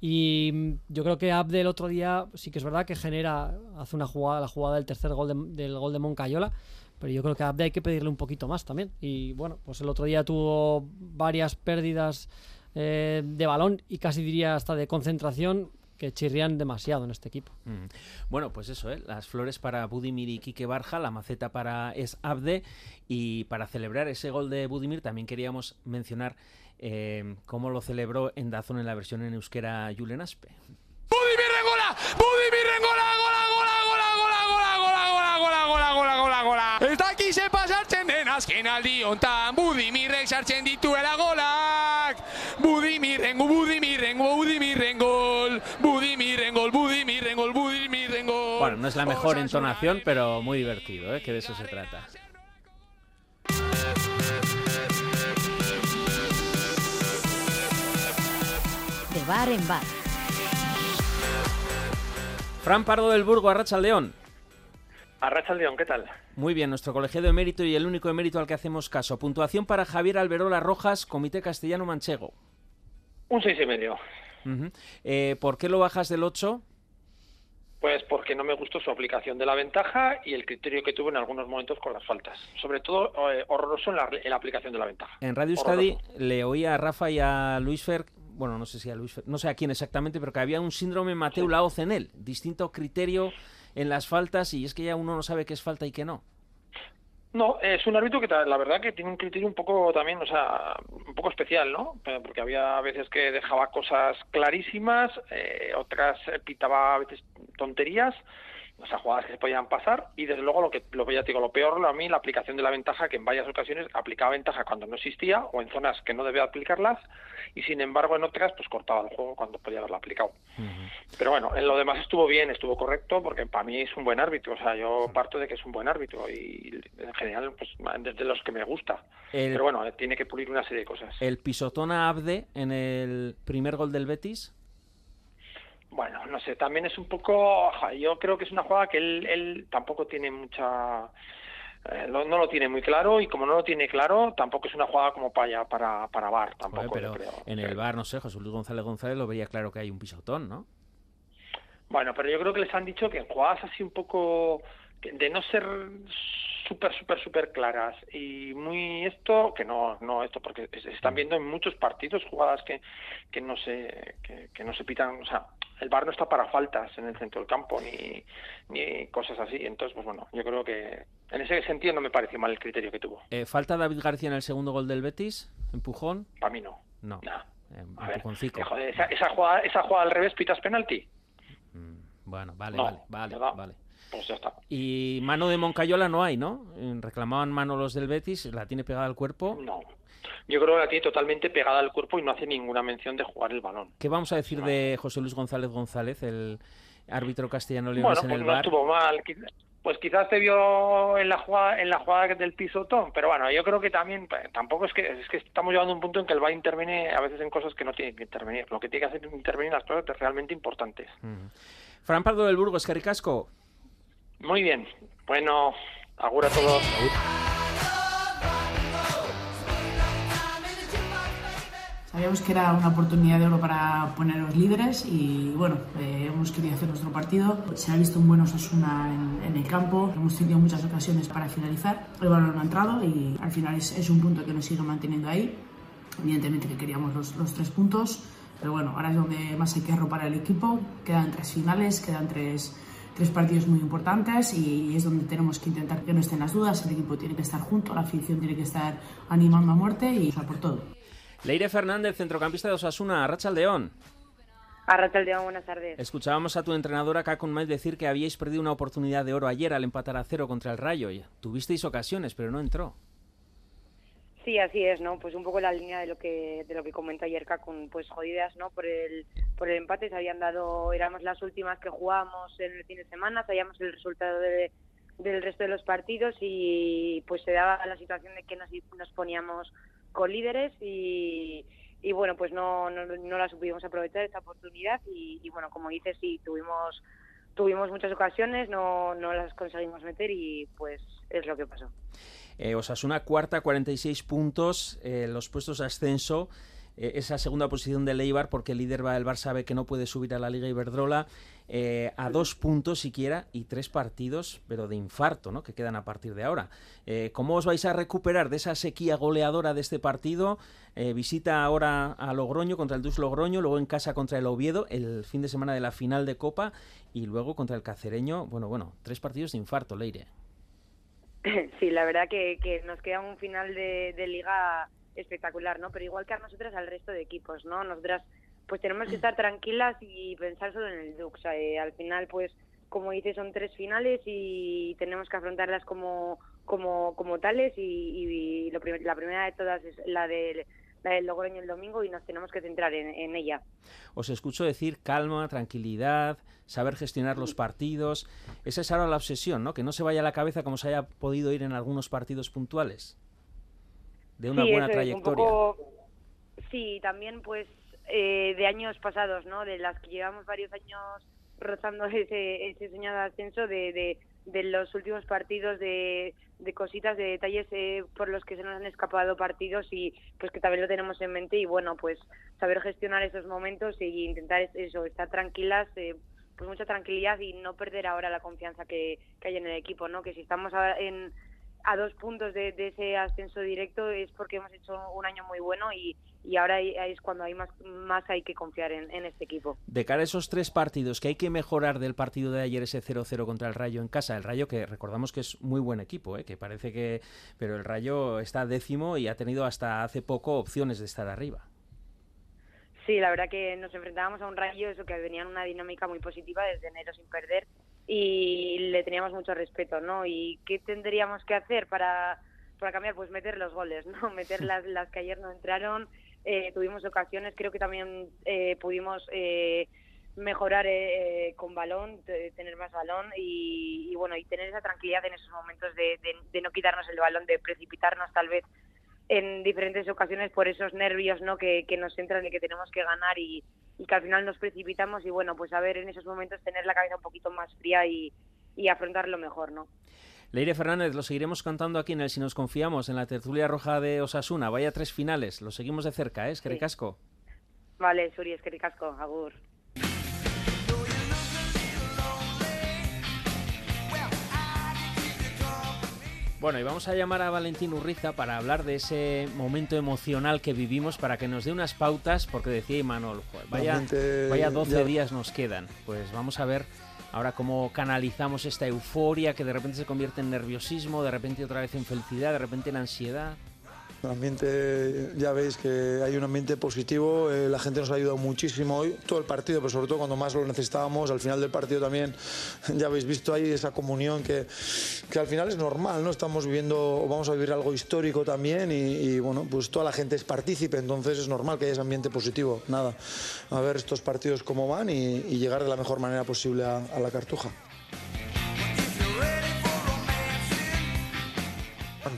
y mm, yo creo que Abde el otro día sí que es verdad que genera, hace una jugada, la jugada del tercer gol de- del gol de Moncayola, pero yo creo que Abde hay que pedirle un poquito más también. Y bueno, pues el otro día tuvo varias pérdidas eh, de balón y casi diría hasta de concentración que chirrían demasiado en este equipo.
Mm. Bueno, pues eso, ¿eh? las flores para Budimir y Quique Barja, la maceta para es Abde y para celebrar ese gol de Budimir también queríamos mencionar eh, cómo lo celebró en Dazón en la versión en euskera Julen Aspe.
Budimir Rengola, Budimir Rengola, gola, gola, gola, gola, gola, gola, gola, gola, gola, gola, gola, gola. Ez daki ze pasartzen den azken aldi hontan Budimirrek sartzen dituela golak
no es la mejor entonación, pero muy divertido, ¿eh? que de eso se trata.
De bar en bar.
Fran Pardo del Burgo, Arracha León.
Arracha León, ¿qué tal?
Muy bien, nuestro colegiado de mérito y el único emérito al que hacemos caso. Puntuación para Javier Alberola Rojas, Comité Castellano Manchego.
Un seis y medio.
Eh, ¿Por qué lo bajas del 8?
Pues porque no me gustó su aplicación de la ventaja y el criterio que tuvo en algunos momentos con las faltas. Sobre todo eh, horroroso en la, en la aplicación de la ventaja.
En Radio Euskadi le oía a Rafa y a Luis Fer, bueno, no sé si a Luis Fer, no sé a quién exactamente, pero que había un síndrome Mateu Laoz en él, distinto criterio en las faltas y es que ya uno no sabe qué es falta y qué no.
No, es un árbitro que la verdad que tiene un criterio un poco también, o sea, un poco especial, ¿no? Eh, Porque había veces que dejaba cosas clarísimas, eh, otras pitaba a veces tonterías, o sea, jugadas que se podían pasar y desde luego lo que lo ya te digo, lo peor a mí la aplicación de la ventaja que en varias ocasiones aplicaba ventaja cuando no existía o en zonas que no debía aplicarlas y sin embargo en otras pues cortaba el juego cuando podía haberla aplicado. Pero bueno, en lo demás estuvo bien, estuvo correcto, porque para mí es un buen árbitro. O sea, yo parto de que es un buen árbitro y en general, pues desde los que me gusta.
El-
Pero bueno, tiene que pulir una serie de cosas.
El pisotón a Abde en el primer gol del Betis.
Bueno, no sé, también es un poco. Yo creo que es una jugada que él, él tampoco tiene mucha. eh, no, no lo tiene muy claro y como no lo tiene claro, tampoco es una jugada como para para para bar, tampoco
pero
creo.
en el bar, no sé, José Luis González González lo veía claro que hay un pisotón, ¿no?
Bueno, pero yo creo que les han dicho que en jugadas así un poco de no ser súper, súper, súper claras y muy esto, que no, no esto, porque se están viendo en muchos partidos jugadas que, que no se, que, que no se pitan, o sea, el bar no está para faltas en el centro del campo ni, ni cosas así, entonces, pues bueno, yo creo que en ese sentido no me pareció mal el criterio que tuvo,
Eh, ¿Falta David García en el segundo gol del Betis? ¿Empujón?
para mí no.
No.
Nah.
Eh,
A ver, joder, esa, esa jugada, esa jugada al revés, pitas penalti,
Bueno, vale,
No,
vale, vale,
¿verdad?
vale.
pues ya está.
Y mano de Moncayola no hay, ¿no? Eh, Reclamaban mano los del Betis, la tiene pegada al cuerpo.
No. Yo creo que la tiene totalmente pegada al cuerpo y no hace ninguna mención de jugar el balón.
¿Qué vamos a decir de José Luis González González, el árbitro castellano
Bueno,
leonés en
pues
el
no
bar?
estuvo mal. Pues quizás te vio en la jugada, en la jugada del pisotón, pero bueno, yo creo que también eh, tampoco es que es que estamos llegando a un punto en que el VAR interviene a veces en cosas que no tiene que intervenir. Lo que tiene que hacer es intervenir en las cosas realmente importantes.
Ujú. Fran Pardo del Burgo, Escaricasco.
Muy bien. Bueno, agur a todos.
Sabíamos que era una oportunidad de oro para ponerlos líderes y bueno, eh, hemos querido hacer nuestro partido. Se ha visto un buen Osasuna en, en el campo, hemos tenido muchas ocasiones para finalizar. El balón no ha entrado y al final es, es un punto que nos sigue manteniendo ahí. Evidentemente que queríamos los, los tres puntos, pero bueno, ahora es donde más hay que arropar el equipo. Quedan tres finales, quedan tres, tres partidos muy importantes y es donde tenemos que intentar que no estén las dudas. El equipo tiene que estar junto, la afición tiene que estar animando a muerte y o sea, por todo.
Leire Fernández, centrocampista de Osasuna, Racha León.
Arrachaldeón, buenas tardes.
Escuchábamos a tu entrenadora Kakun Maiz decir que habíais perdido una oportunidad de oro ayer al empatar a cero contra el Rayo. Tuvisteis ocasiones, pero no entró.
Sí, así es, ¿no? Pues un poco la línea de lo que de lo que comentó ayer con pues jodidas, ¿no? Por el por el empate se habían dado, éramos las últimas que jugábamos en el fin de semana, sabíamos el resultado de- del resto de los partidos y pues se daba la situación de que nos, nos poníamos con líderes y, y bueno, pues no, no, no la supimos aprovechar esta oportunidad y, y bueno, como dices, sí, tuvimos tuvimos muchas ocasiones, no, no las conseguimos meter y pues es lo que pasó.
Eh, Osasuna cuarta, 46 puntos, eh, los puestos ascenso. Eh, esa segunda posición de Leibar, porque el líder va el Bar sabe que no puede subir a la Liga Iberdrola, eh, a dos puntos siquiera y tres partidos, pero de infarto, ¿no? Que quedan a partir de ahora. Eh, ¿Cómo os vais a recuperar de esa sequía goleadora de este partido? Eh, visita ahora a Logroño contra el Dus Logroño, luego en casa contra el Oviedo, el fin de semana de la final de Copa y luego contra el Cacereño. Bueno, bueno, tres partidos de infarto, Leire.
Sí, la verdad que, nos queda un final de liga espectacular, ¿no? Pero igual que a nosotras al resto de equipos, ¿no? Nosotras pues tenemos que estar tranquilas y pensar solo en el Dux. Eh, al final, pues, como dices, son tres finales y tenemos que afrontarlas como como como tales y, y lo prim- la primera de todas es la del la del Logroño el domingo y nos tenemos que centrar en, en ella.
Os escucho decir calma, tranquilidad, saber gestionar los partidos. Esa es ahora la obsesión, ¿no? Que no se vaya a la cabeza como se haya podido ir en algunos partidos puntuales. De una
Sí,
buena
un
trayectoria.
poco- Sí, también pues eh, de años pasados, ¿no? De las que llevamos varios años rozando ese, ese soñado ascenso, de, de, de los últimos partidos, de, de cositas, de detalles eh, por los que se nos han escapado partidos y pues que también lo tenemos en mente y bueno, pues saber gestionar esos momentos e intentar eso, estar tranquilas, eh, pues mucha tranquilidad y no perder ahora la confianza que, que hay en el equipo, ¿no? Que si estamos en, a dos puntos de, de, ese ascenso directo es porque hemos hecho un año muy bueno y, y ahora es cuando hay más, más hay que confiar en, en, este equipo.
De cara a esos tres partidos, que hay que mejorar del partido de ayer, ese 0-0 contra el Rayo en casa? El Rayo que recordamos que es muy buen equipo, ¿eh? que parece que... Pero el Rayo está décimo y ha tenido hasta hace poco opciones de estar arriba.
Sí, la verdad que nos enfrentábamos a un Rayo, eso que venía en una dinámica muy positiva desde enero sin perder y le teníamos mucho respeto, ¿no? ¿Y qué tendríamos que hacer para, para cambiar? Pues meter los goles, ¿no? Meter las, las que ayer no entraron, eh, tuvimos ocasiones, creo que también eh, pudimos eh, mejorar eh, con balón, tener más balón y, y, bueno, y tener esa tranquilidad en esos momentos de, de, de no quitarnos el balón, de precipitarnos tal vez en diferentes ocasiones por esos nervios ¿no? que, que nos entran y que tenemos que ganar y, y, que al final nos precipitamos y bueno, pues a ver en esos momentos tener la cabeza un poquito más fría y, y afrontarlo mejor, ¿no?
Leire Fernández, lo seguiremos contando aquí en el Si nos confiamos, en la tertulia roja de Osasuna. Vaya tres finales, lo seguimos de cerca, ¿eh? Es que.
Sí. Vale, Suri, es que ricasco, agur.
Bueno, y vamos a llamar a Valentín Urriza para hablar de ese momento emocional que vivimos, para que nos dé unas pautas, porque decía Imanol, vaya, vaya 12 ya... días nos quedan. Pues vamos a ver ahora cómo canalizamos esta euforia que de repente se convierte en nerviosismo, de repente otra vez en felicidad, de repente en ansiedad.
El ambiente, ya veis que hay un ambiente positivo, eh, la gente nos ha ayudado muchísimo hoy, todo el partido, pero sobre todo cuando más lo necesitábamos, al final del partido también, ya habéis visto ahí esa comunión que, que al final es normal, ¿no? Estamos viviendo, vamos a vivir algo histórico también y, bueno, pues toda la gente es partícipe, entonces es normal que haya ese ambiente positivo. Nada, a ver estos partidos cómo van y, llegar de la mejor manera posible a la cartuja.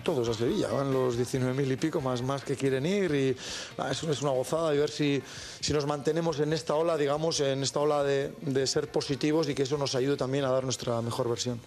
Todos a Sevilla, van los 19.000 y pico más, más que quieren ir y ah, es, es, una gozada y ver si, si nos mantenemos en esta ola, digamos, en esta ola de, de, ser positivos y que eso nos ayude también a dar nuestra mejor versión.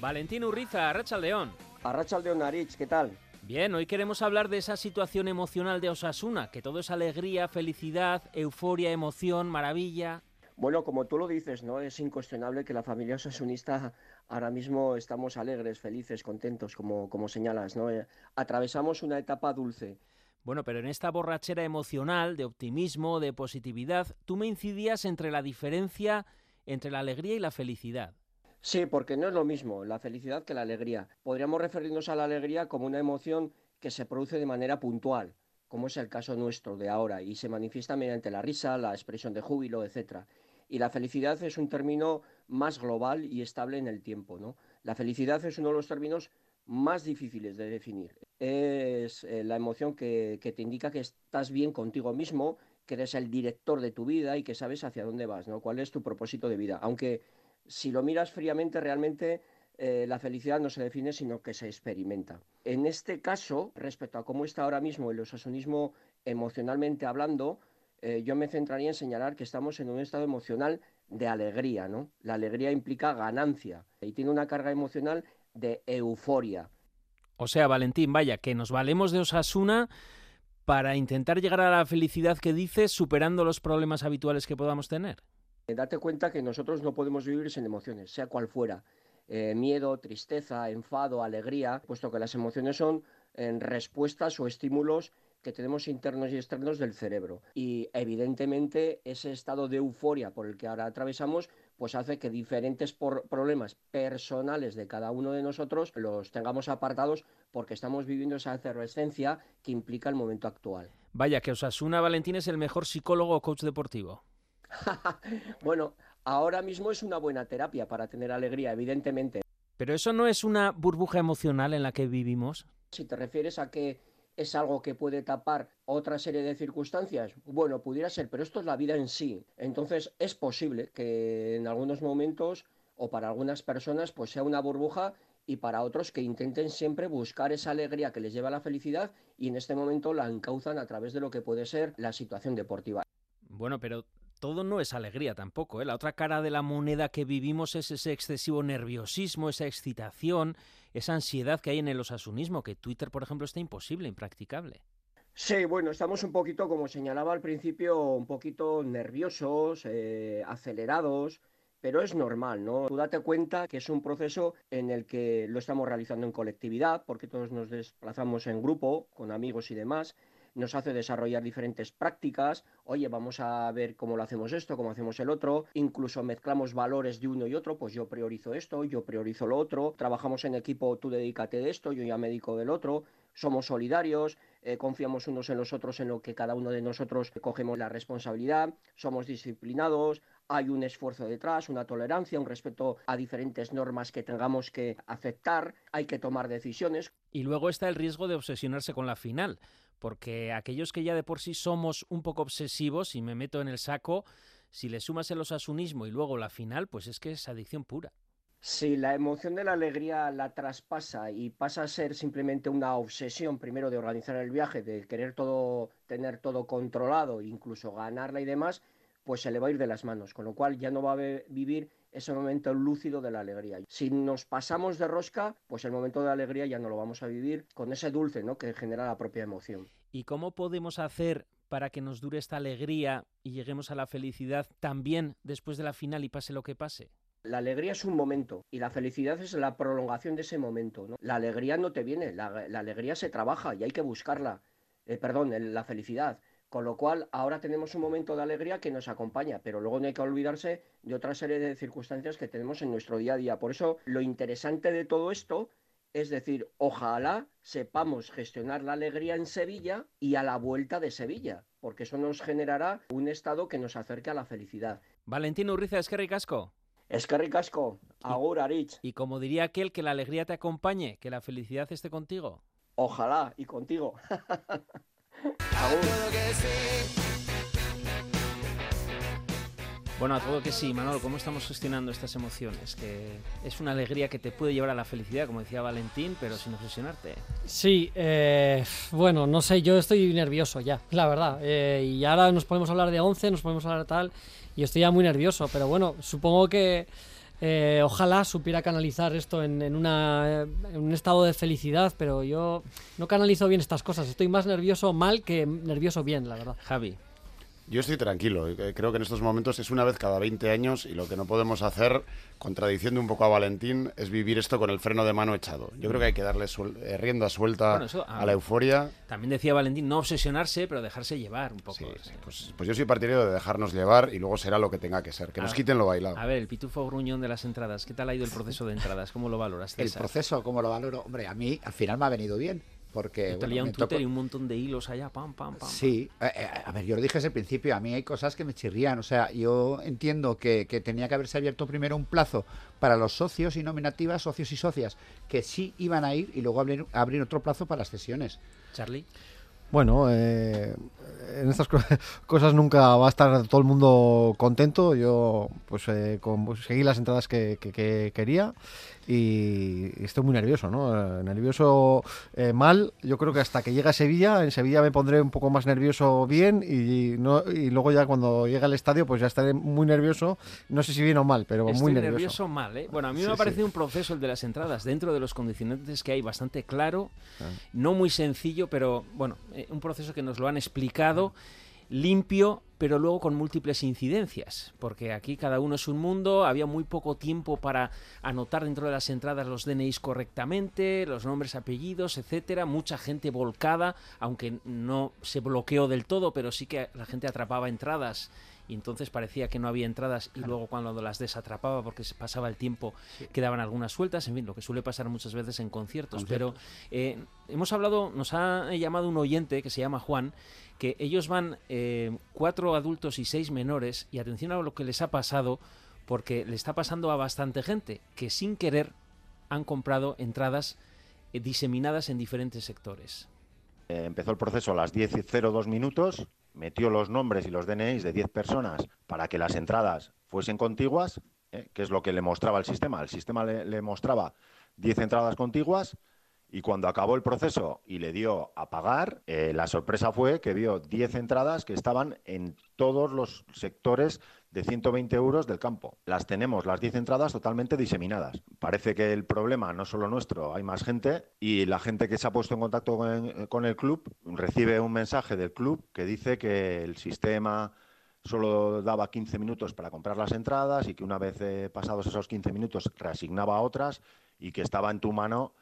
Valentín Urriza, Arracha León.
Arracha León Arich, ¿qué tal?
Bien, hoy queremos hablar de esa situación emocional de Osasuna, que todo es alegría, felicidad, euforia, emoción, maravilla.
Bueno, como tú lo dices, ¿no? Es incuestionable que la familia osasunista ahora mismo estamos alegres, felices, contentos, como, como señalas, ¿no? Eh, atravesamos una etapa dulce.
Bueno, pero en esta borrachera emocional, de optimismo, de positividad, tú me incidías entre la diferencia entre la alegría y la felicidad.
Sí, porque no es lo mismo la felicidad que la alegría. Podríamos referirnos a la alegría como una emoción que se produce de manera puntual, como es el caso nuestro de ahora, y se manifiesta mediante la risa, la expresión de júbilo, etcétera y la felicidad es un término más global y estable en el tiempo. ¿no? La felicidad es uno de los términos más difíciles de definir. Es eh, la emoción que, que, te indica que estás bien contigo mismo, que eres el director de tu vida y que sabes hacia dónde vas, ¿no? cuál es tu propósito de vida. Aunque si lo miras fríamente, realmente eh, la felicidad no se define, sino que se experimenta. En este caso, respecto a cómo está ahora mismo el osasunismo emocionalmente hablando, eh, yo me centraría en señalar que estamos en un estado emocional de alegría, ¿no? La alegría implica ganancia y tiene una carga emocional de euforia.
O sea, Valentín, vaya, que nos valemos de Osasuna para intentar llegar a la felicidad que dices, superando los problemas habituales que podamos tener.
Date cuenta que nosotros no podemos vivir sin emociones, sea cual fuera. Eh, miedo, tristeza, enfado, alegría, puesto que las emociones son en respuestas o estímulos que tenemos internos y externos del cerebro. Y evidentemente ese estado de euforia por el que ahora atravesamos pues hace que diferentes por problemas personales de cada uno de nosotros los tengamos apartados porque estamos viviendo esa efervescencia que implica el momento actual.
Vaya, que Osasuna Valentín es el mejor psicólogo o coach deportivo.
bueno, ahora mismo es una buena terapia para tener alegría, evidentemente.
Pero eso no es una burbuja emocional en la que vivimos.
Si te refieres a que es algo que puede tapar otra serie de circunstancias? Bueno, pudiera ser, pero esto es la vida en sí. Entonces es posible que en algunos momentos o para algunas personas pues sea una burbuja y para otros que intenten siempre buscar esa alegría que les lleva a la felicidad y en este momento la encauzan a través de lo que puede ser la situación deportiva.
Bueno, pero todo no es alegría tampoco. ¿eh? La otra cara de la moneda que vivimos es ese excesivo nerviosismo, esa excitación, esa ansiedad que hay en el osasunismo, que Twitter, por ejemplo, está imposible, impracticable.
Sí, bueno, estamos un poquito, como señalaba al principio, un poquito nerviosos, eh, acelerados, pero es normal, ¿no? Tú date cuenta que es un proceso en el que lo estamos realizando en colectividad, porque todos nos desplazamos en grupo, con amigos y demás, nos hace desarrollar diferentes prácticas, oye, vamos a ver cómo lo hacemos esto, cómo hacemos el otro, incluso mezclamos valores de uno y otro, pues yo priorizo esto, yo priorizo lo otro, trabajamos en equipo, tú dedícate de esto, yo ya me dedico del otro, somos solidarios, eh, confiamos unos en los otros en lo que cada uno de nosotros cogemos la responsabilidad, somos disciplinados, hay un esfuerzo detrás, una tolerancia, un respeto a diferentes normas que tengamos que aceptar, hay que tomar decisiones.
Y luego está el riesgo de obsesionarse con la final, porque aquellos que ya de por sí somos un poco obsesivos, y me meto en el saco, si le sumas el osasunismo y luego la final, pues es que es adicción pura.
Si la emoción de la alegría la traspasa y pasa a ser simplemente una obsesión primero de organizar el viaje, de querer todo, tener todo controlado, incluso ganarla y demás, pues se le va a ir de las manos, con lo cual ya no va a vivir ese momento lúcido de la alegría. Si nos pasamos de rosca, pues el momento de alegría ya no lo vamos a vivir con ese dulce ¿no? que genera la propia emoción.
¿Y cómo podemos hacer para que nos dure esta alegría y lleguemos a la felicidad también después de la final y pase lo que pase?
La alegría es un momento y la felicidad es la prolongación de ese momento. ¿no? La alegría no te viene, la, alegría se trabaja y hay que buscarla. Eh, perdón, la felicidad. Con lo cual, ahora tenemos un momento de alegría que nos acompaña, pero luego no hay que olvidarse de otra serie de circunstancias que tenemos en nuestro día a día. Por eso, lo interesante de todo esto es decir, ojalá sepamos gestionar la alegría en Sevilla y a la vuelta de Sevilla, porque eso nos generará un estado que nos acerque a la felicidad.
Valentino Urriza, es que ricasco.
Es que ricasco. Agur, Arich.
Y como diría aquel, que la alegría te acompañe, que la felicidad esté contigo.
Ojalá, y contigo.
Bueno, a todo que sí, Manolo, ¿cómo estamos gestionando estas emociones? Que es una alegría que te puede llevar a la felicidad, como decía Valentín, pero sin obsesionarte.
Sí, eh, bueno, no sé, yo estoy nervioso ya, la verdad. Eh, y ahora nos podemos hablar de 11, nos podemos hablar de tal, y estoy ya muy nervioso, pero bueno, supongo que eh, ojalá supiera canalizar esto en, en, un estado de felicidad, pero yo no canalizo bien estas cosas. Estoy más nervioso mal que nervioso bien, la verdad.
Javi.
Yo estoy tranquilo. Eh, creo que en estos momentos es una vez cada 20 años y lo que no podemos hacer, contradiciendo un poco a Valentín, es vivir esto con el freno de mano echado. Yo creo que hay que darle eh, rienda suelta a, la euforia.
También decía Valentín, no obsesionarse, pero dejarse llevar un poco.
pues, pues, yo soy partidario de dejarnos llevar y luego será lo que tenga que ser. Que nos quiten lo bailado.
A ver, el pitufo gruñón de las entradas. ¿Qué tal ha ido el proceso de entradas? ¿Cómo lo valoras?
El proceso, ¿cómo lo valoro? Hombre, a mí al final me ha venido bien porque
un Twitter y un montón de hilos allá, pam, pam, pam.
Sí, eh, eh, a ver, yo lo dije desde el principio, a mí hay cosas que me chirrían, o sea, yo entiendo que, tenía que haberse abierto primero un plazo para los socios y nominativas, socios y socias, que sí iban a ir y luego abrir, abrir otro plazo para las sesiones.
Charlie.
Bueno, eh, en estas cosas nunca va a estar todo el mundo contento. Yo pues conseguí las entradas que quería y estoy muy nervioso, ¿no? Eh, nervioso eh, mal, yo creo que hasta que llegue a Sevilla, en Sevilla me pondré un poco más nervioso bien y, no, y luego ya cuando llegue al estadio pues ya estaré muy nervioso, no sé si bien o mal, pero muy nervioso.
nervioso mal, ¿eh? Bueno, a mí me ha parecido un proceso el de las entradas dentro de los condicionantes que hay bastante claro, ah. no muy sencillo, pero bueno, eh, un proceso que nos lo han explicado limpio, pero luego con múltiples incidencias, porque aquí cada uno es un mundo, había muy poco tiempo para anotar dentro de las entradas los DNIs correctamente, los nombres, apellidos, etcétera, mucha gente volcada, aunque no se bloqueó del todo, pero sí que la gente atrapaba entradas y entonces parecía que no había entradas y luego cuando las desatrapaba porque se pasaba el tiempo quedaban algunas sueltas, en fin, lo que suele pasar muchas veces en conciertos. Pero eh, hemos hablado, nos ha llamado un oyente que se llama Juan que ellos van eh, cuatro adultos y seis menores y atención a lo que les ha pasado porque le está pasando a bastante gente que sin querer han comprado entradas eh, diseminadas en diferentes sectores.
Empezó el proceso a las 10.02 minutos, metió los nombres y los DNIs de 10 personas para que las entradas fuesen contiguas, que es lo que le mostraba el sistema. El sistema le mostraba 10 entradas contiguas y cuando acabó el proceso y le dio a pagar, eh, la sorpresa fue que vio 10 entradas que estaban en todos los sectores de 120 euros del campo. Las tenemos, las 10 entradas, totalmente diseminadas. Parece que el problema no es solo nuestro, hay más gente y la gente que se ha puesto en contacto con, con el club recibe un mensaje del club que dice que el sistema solo daba 15 minutos para comprar las entradas y que una vez eh, pasados esos 15 minutos reasignaba otras y que estaba en tu mano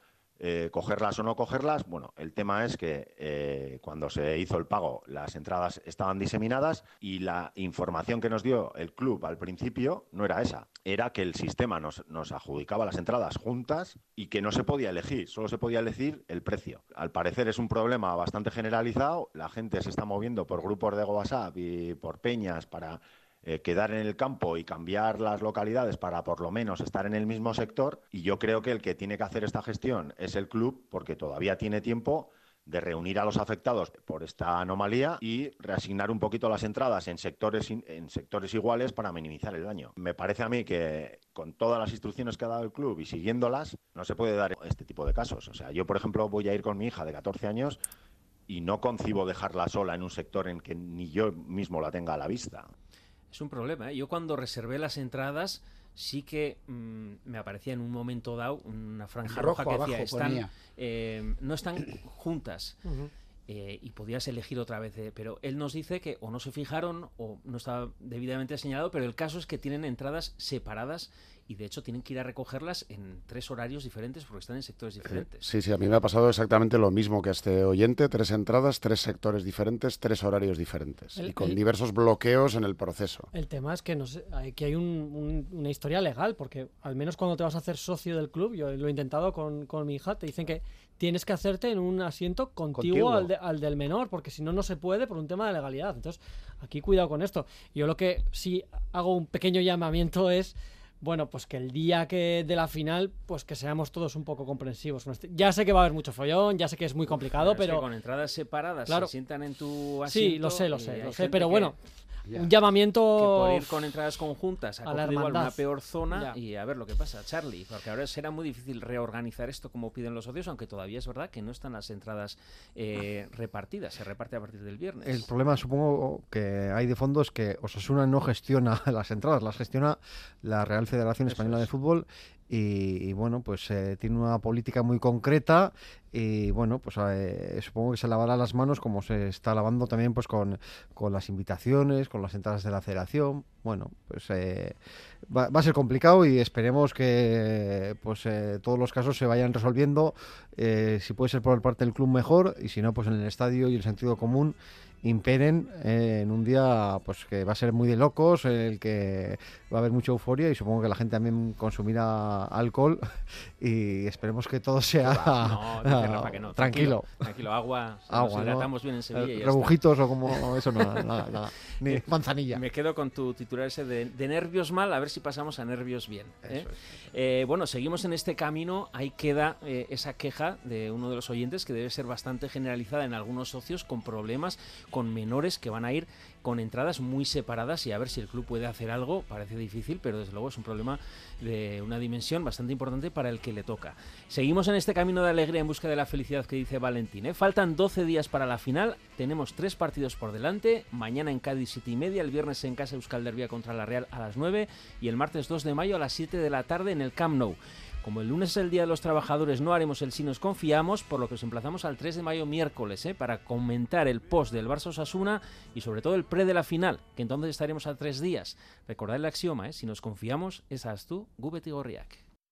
eh, cogerlas o no cogerlas. Bueno, el tema es que eh, cuando se hizo el pago las entradas estaban diseminadas y la información que nos dio el club al principio no era esa. Era que el sistema nos, nos adjudicaba las entradas juntas y que no se podía elegir, solo se podía elegir el precio. Al parecer es un problema bastante generalizado, la gente se está moviendo por grupos de WhatsApp y por peñas para eh, quedar en el campo y cambiar las localidades para por lo menos estar en el mismo sector. Y yo creo que el que tiene que hacer esta gestión es el club porque todavía tiene tiempo de reunir a los afectados por esta anomalía y reasignar un poquito las entradas en sectores, en sectores iguales para minimizar el daño. Me parece a mí que con todas las instrucciones que ha dado el club y siguiéndolas, no se puede dar este tipo de casos. O sea, yo, por ejemplo, voy a ir con mi hija de 14 años y no concibo dejarla sola en un sector en que ni yo mismo la tenga a la vista.
Es un problema. ¿eh? Yo cuando reservé las entradas sí que mm, me aparecía en un momento dado una franja roja que decía están, eh, no están juntas. Eh, y podías elegir otra vez, eh, pero él nos dice que o no se fijaron o no estaba debidamente señalado, pero el caso es que tienen entradas separadas y de hecho tienen que ir a recogerlas en tres horarios diferentes porque están en sectores diferentes.
Sí, sí, a mí me ha pasado exactamente lo mismo que a este oyente, tres entradas, tres sectores diferentes, tres horarios diferentes y con diversos bloqueos en el proceso.
El tema es que no aquí hay una historia legal porque al menos cuando te vas a hacer socio del club, yo lo he intentado con, con mi hija, te dicen que tienes que hacerte en un asiento contiguo, Al, al, del menor, porque si no, no se puede por un tema de legalidad. Entonces, aquí cuidado con esto. Yo lo que sí hago un pequeño llamamiento es bueno, pues que el día que de la final, pues que seamos todos un poco comprensivos. Este, ya sé que va a haber mucho follón, ya sé que es muy complicado, pero...
con entradas separadas se sientan en tu asiento...
Sí, lo sé, lo sé, lo sé, pero bueno, un llamamiento
que por ir con entradas conjuntas a, a igual una peor zona y a ver lo que pasa, Charlie, porque ahora será muy difícil reorganizar esto como piden los socios, aunque todavía es verdad que no están las entradas eh, repartidas, se reparte a partir del viernes.
El problema supongo que hay de fondo es que Osasuna no gestiona las entradas, las gestiona la Real Federación Española de Fútbol y, bueno, pues eh, tiene una política muy concreta y bueno, pues eh, supongo que se lavará las manos como se está lavando también pues con, con las invitaciones, con las entradas de la federación. Bueno, pues eh, va, a ser complicado y esperemos que pues todos los casos se vayan resolviendo, si puede ser por parte del club mejor. Y si no, pues en el estadio y el sentido común imperen en un día pues que va a ser muy de locos, en el que va a haber mucha euforia y supongo que la gente también consumirá alcohol y esperemos que todo sea tranquilo.
Tranquilo, agua, agua nos bien en Sevilla.
Eh, rebujitos o como eso, no, nada, ni manzanilla.
Me quedo con tu titular ese de, nervios mal, a ver si pasamos a nervios bien. ¿eh? Eh, bueno, seguimos en este camino, ahí queda esa queja de uno de los oyentes que debe ser bastante generalizada en algunos socios con problemas con menores que van a ir con entradas muy separadas y a ver si el club puede hacer algo. Parece difícil, pero desde luego es un problema de una dimensión bastante importante para el que le toca. Seguimos en este camino de alegría en busca de la felicidad que dice Valentín. ¿eh? Faltan 12 días para la final, tenemos tres partidos por delante. Mañana en Cádiz 7 y media, el viernes en casa Euskal Derbía contra la Real a las 9 y el martes 2 de mayo a las 7 de la tarde en el Camp Nou. Como el lunes es el Día de los Trabajadores, no haremos el Si nos confiamos, por lo que os emplazamos al 3 de mayo miércoles, ¿eh? para comentar el post del Barça Osasuna y sobre todo el pre de la final, que entonces estaremos a tres días. Recordad el axioma, ¿eh? si nos confiamos, es tú, Gubet Gorriak.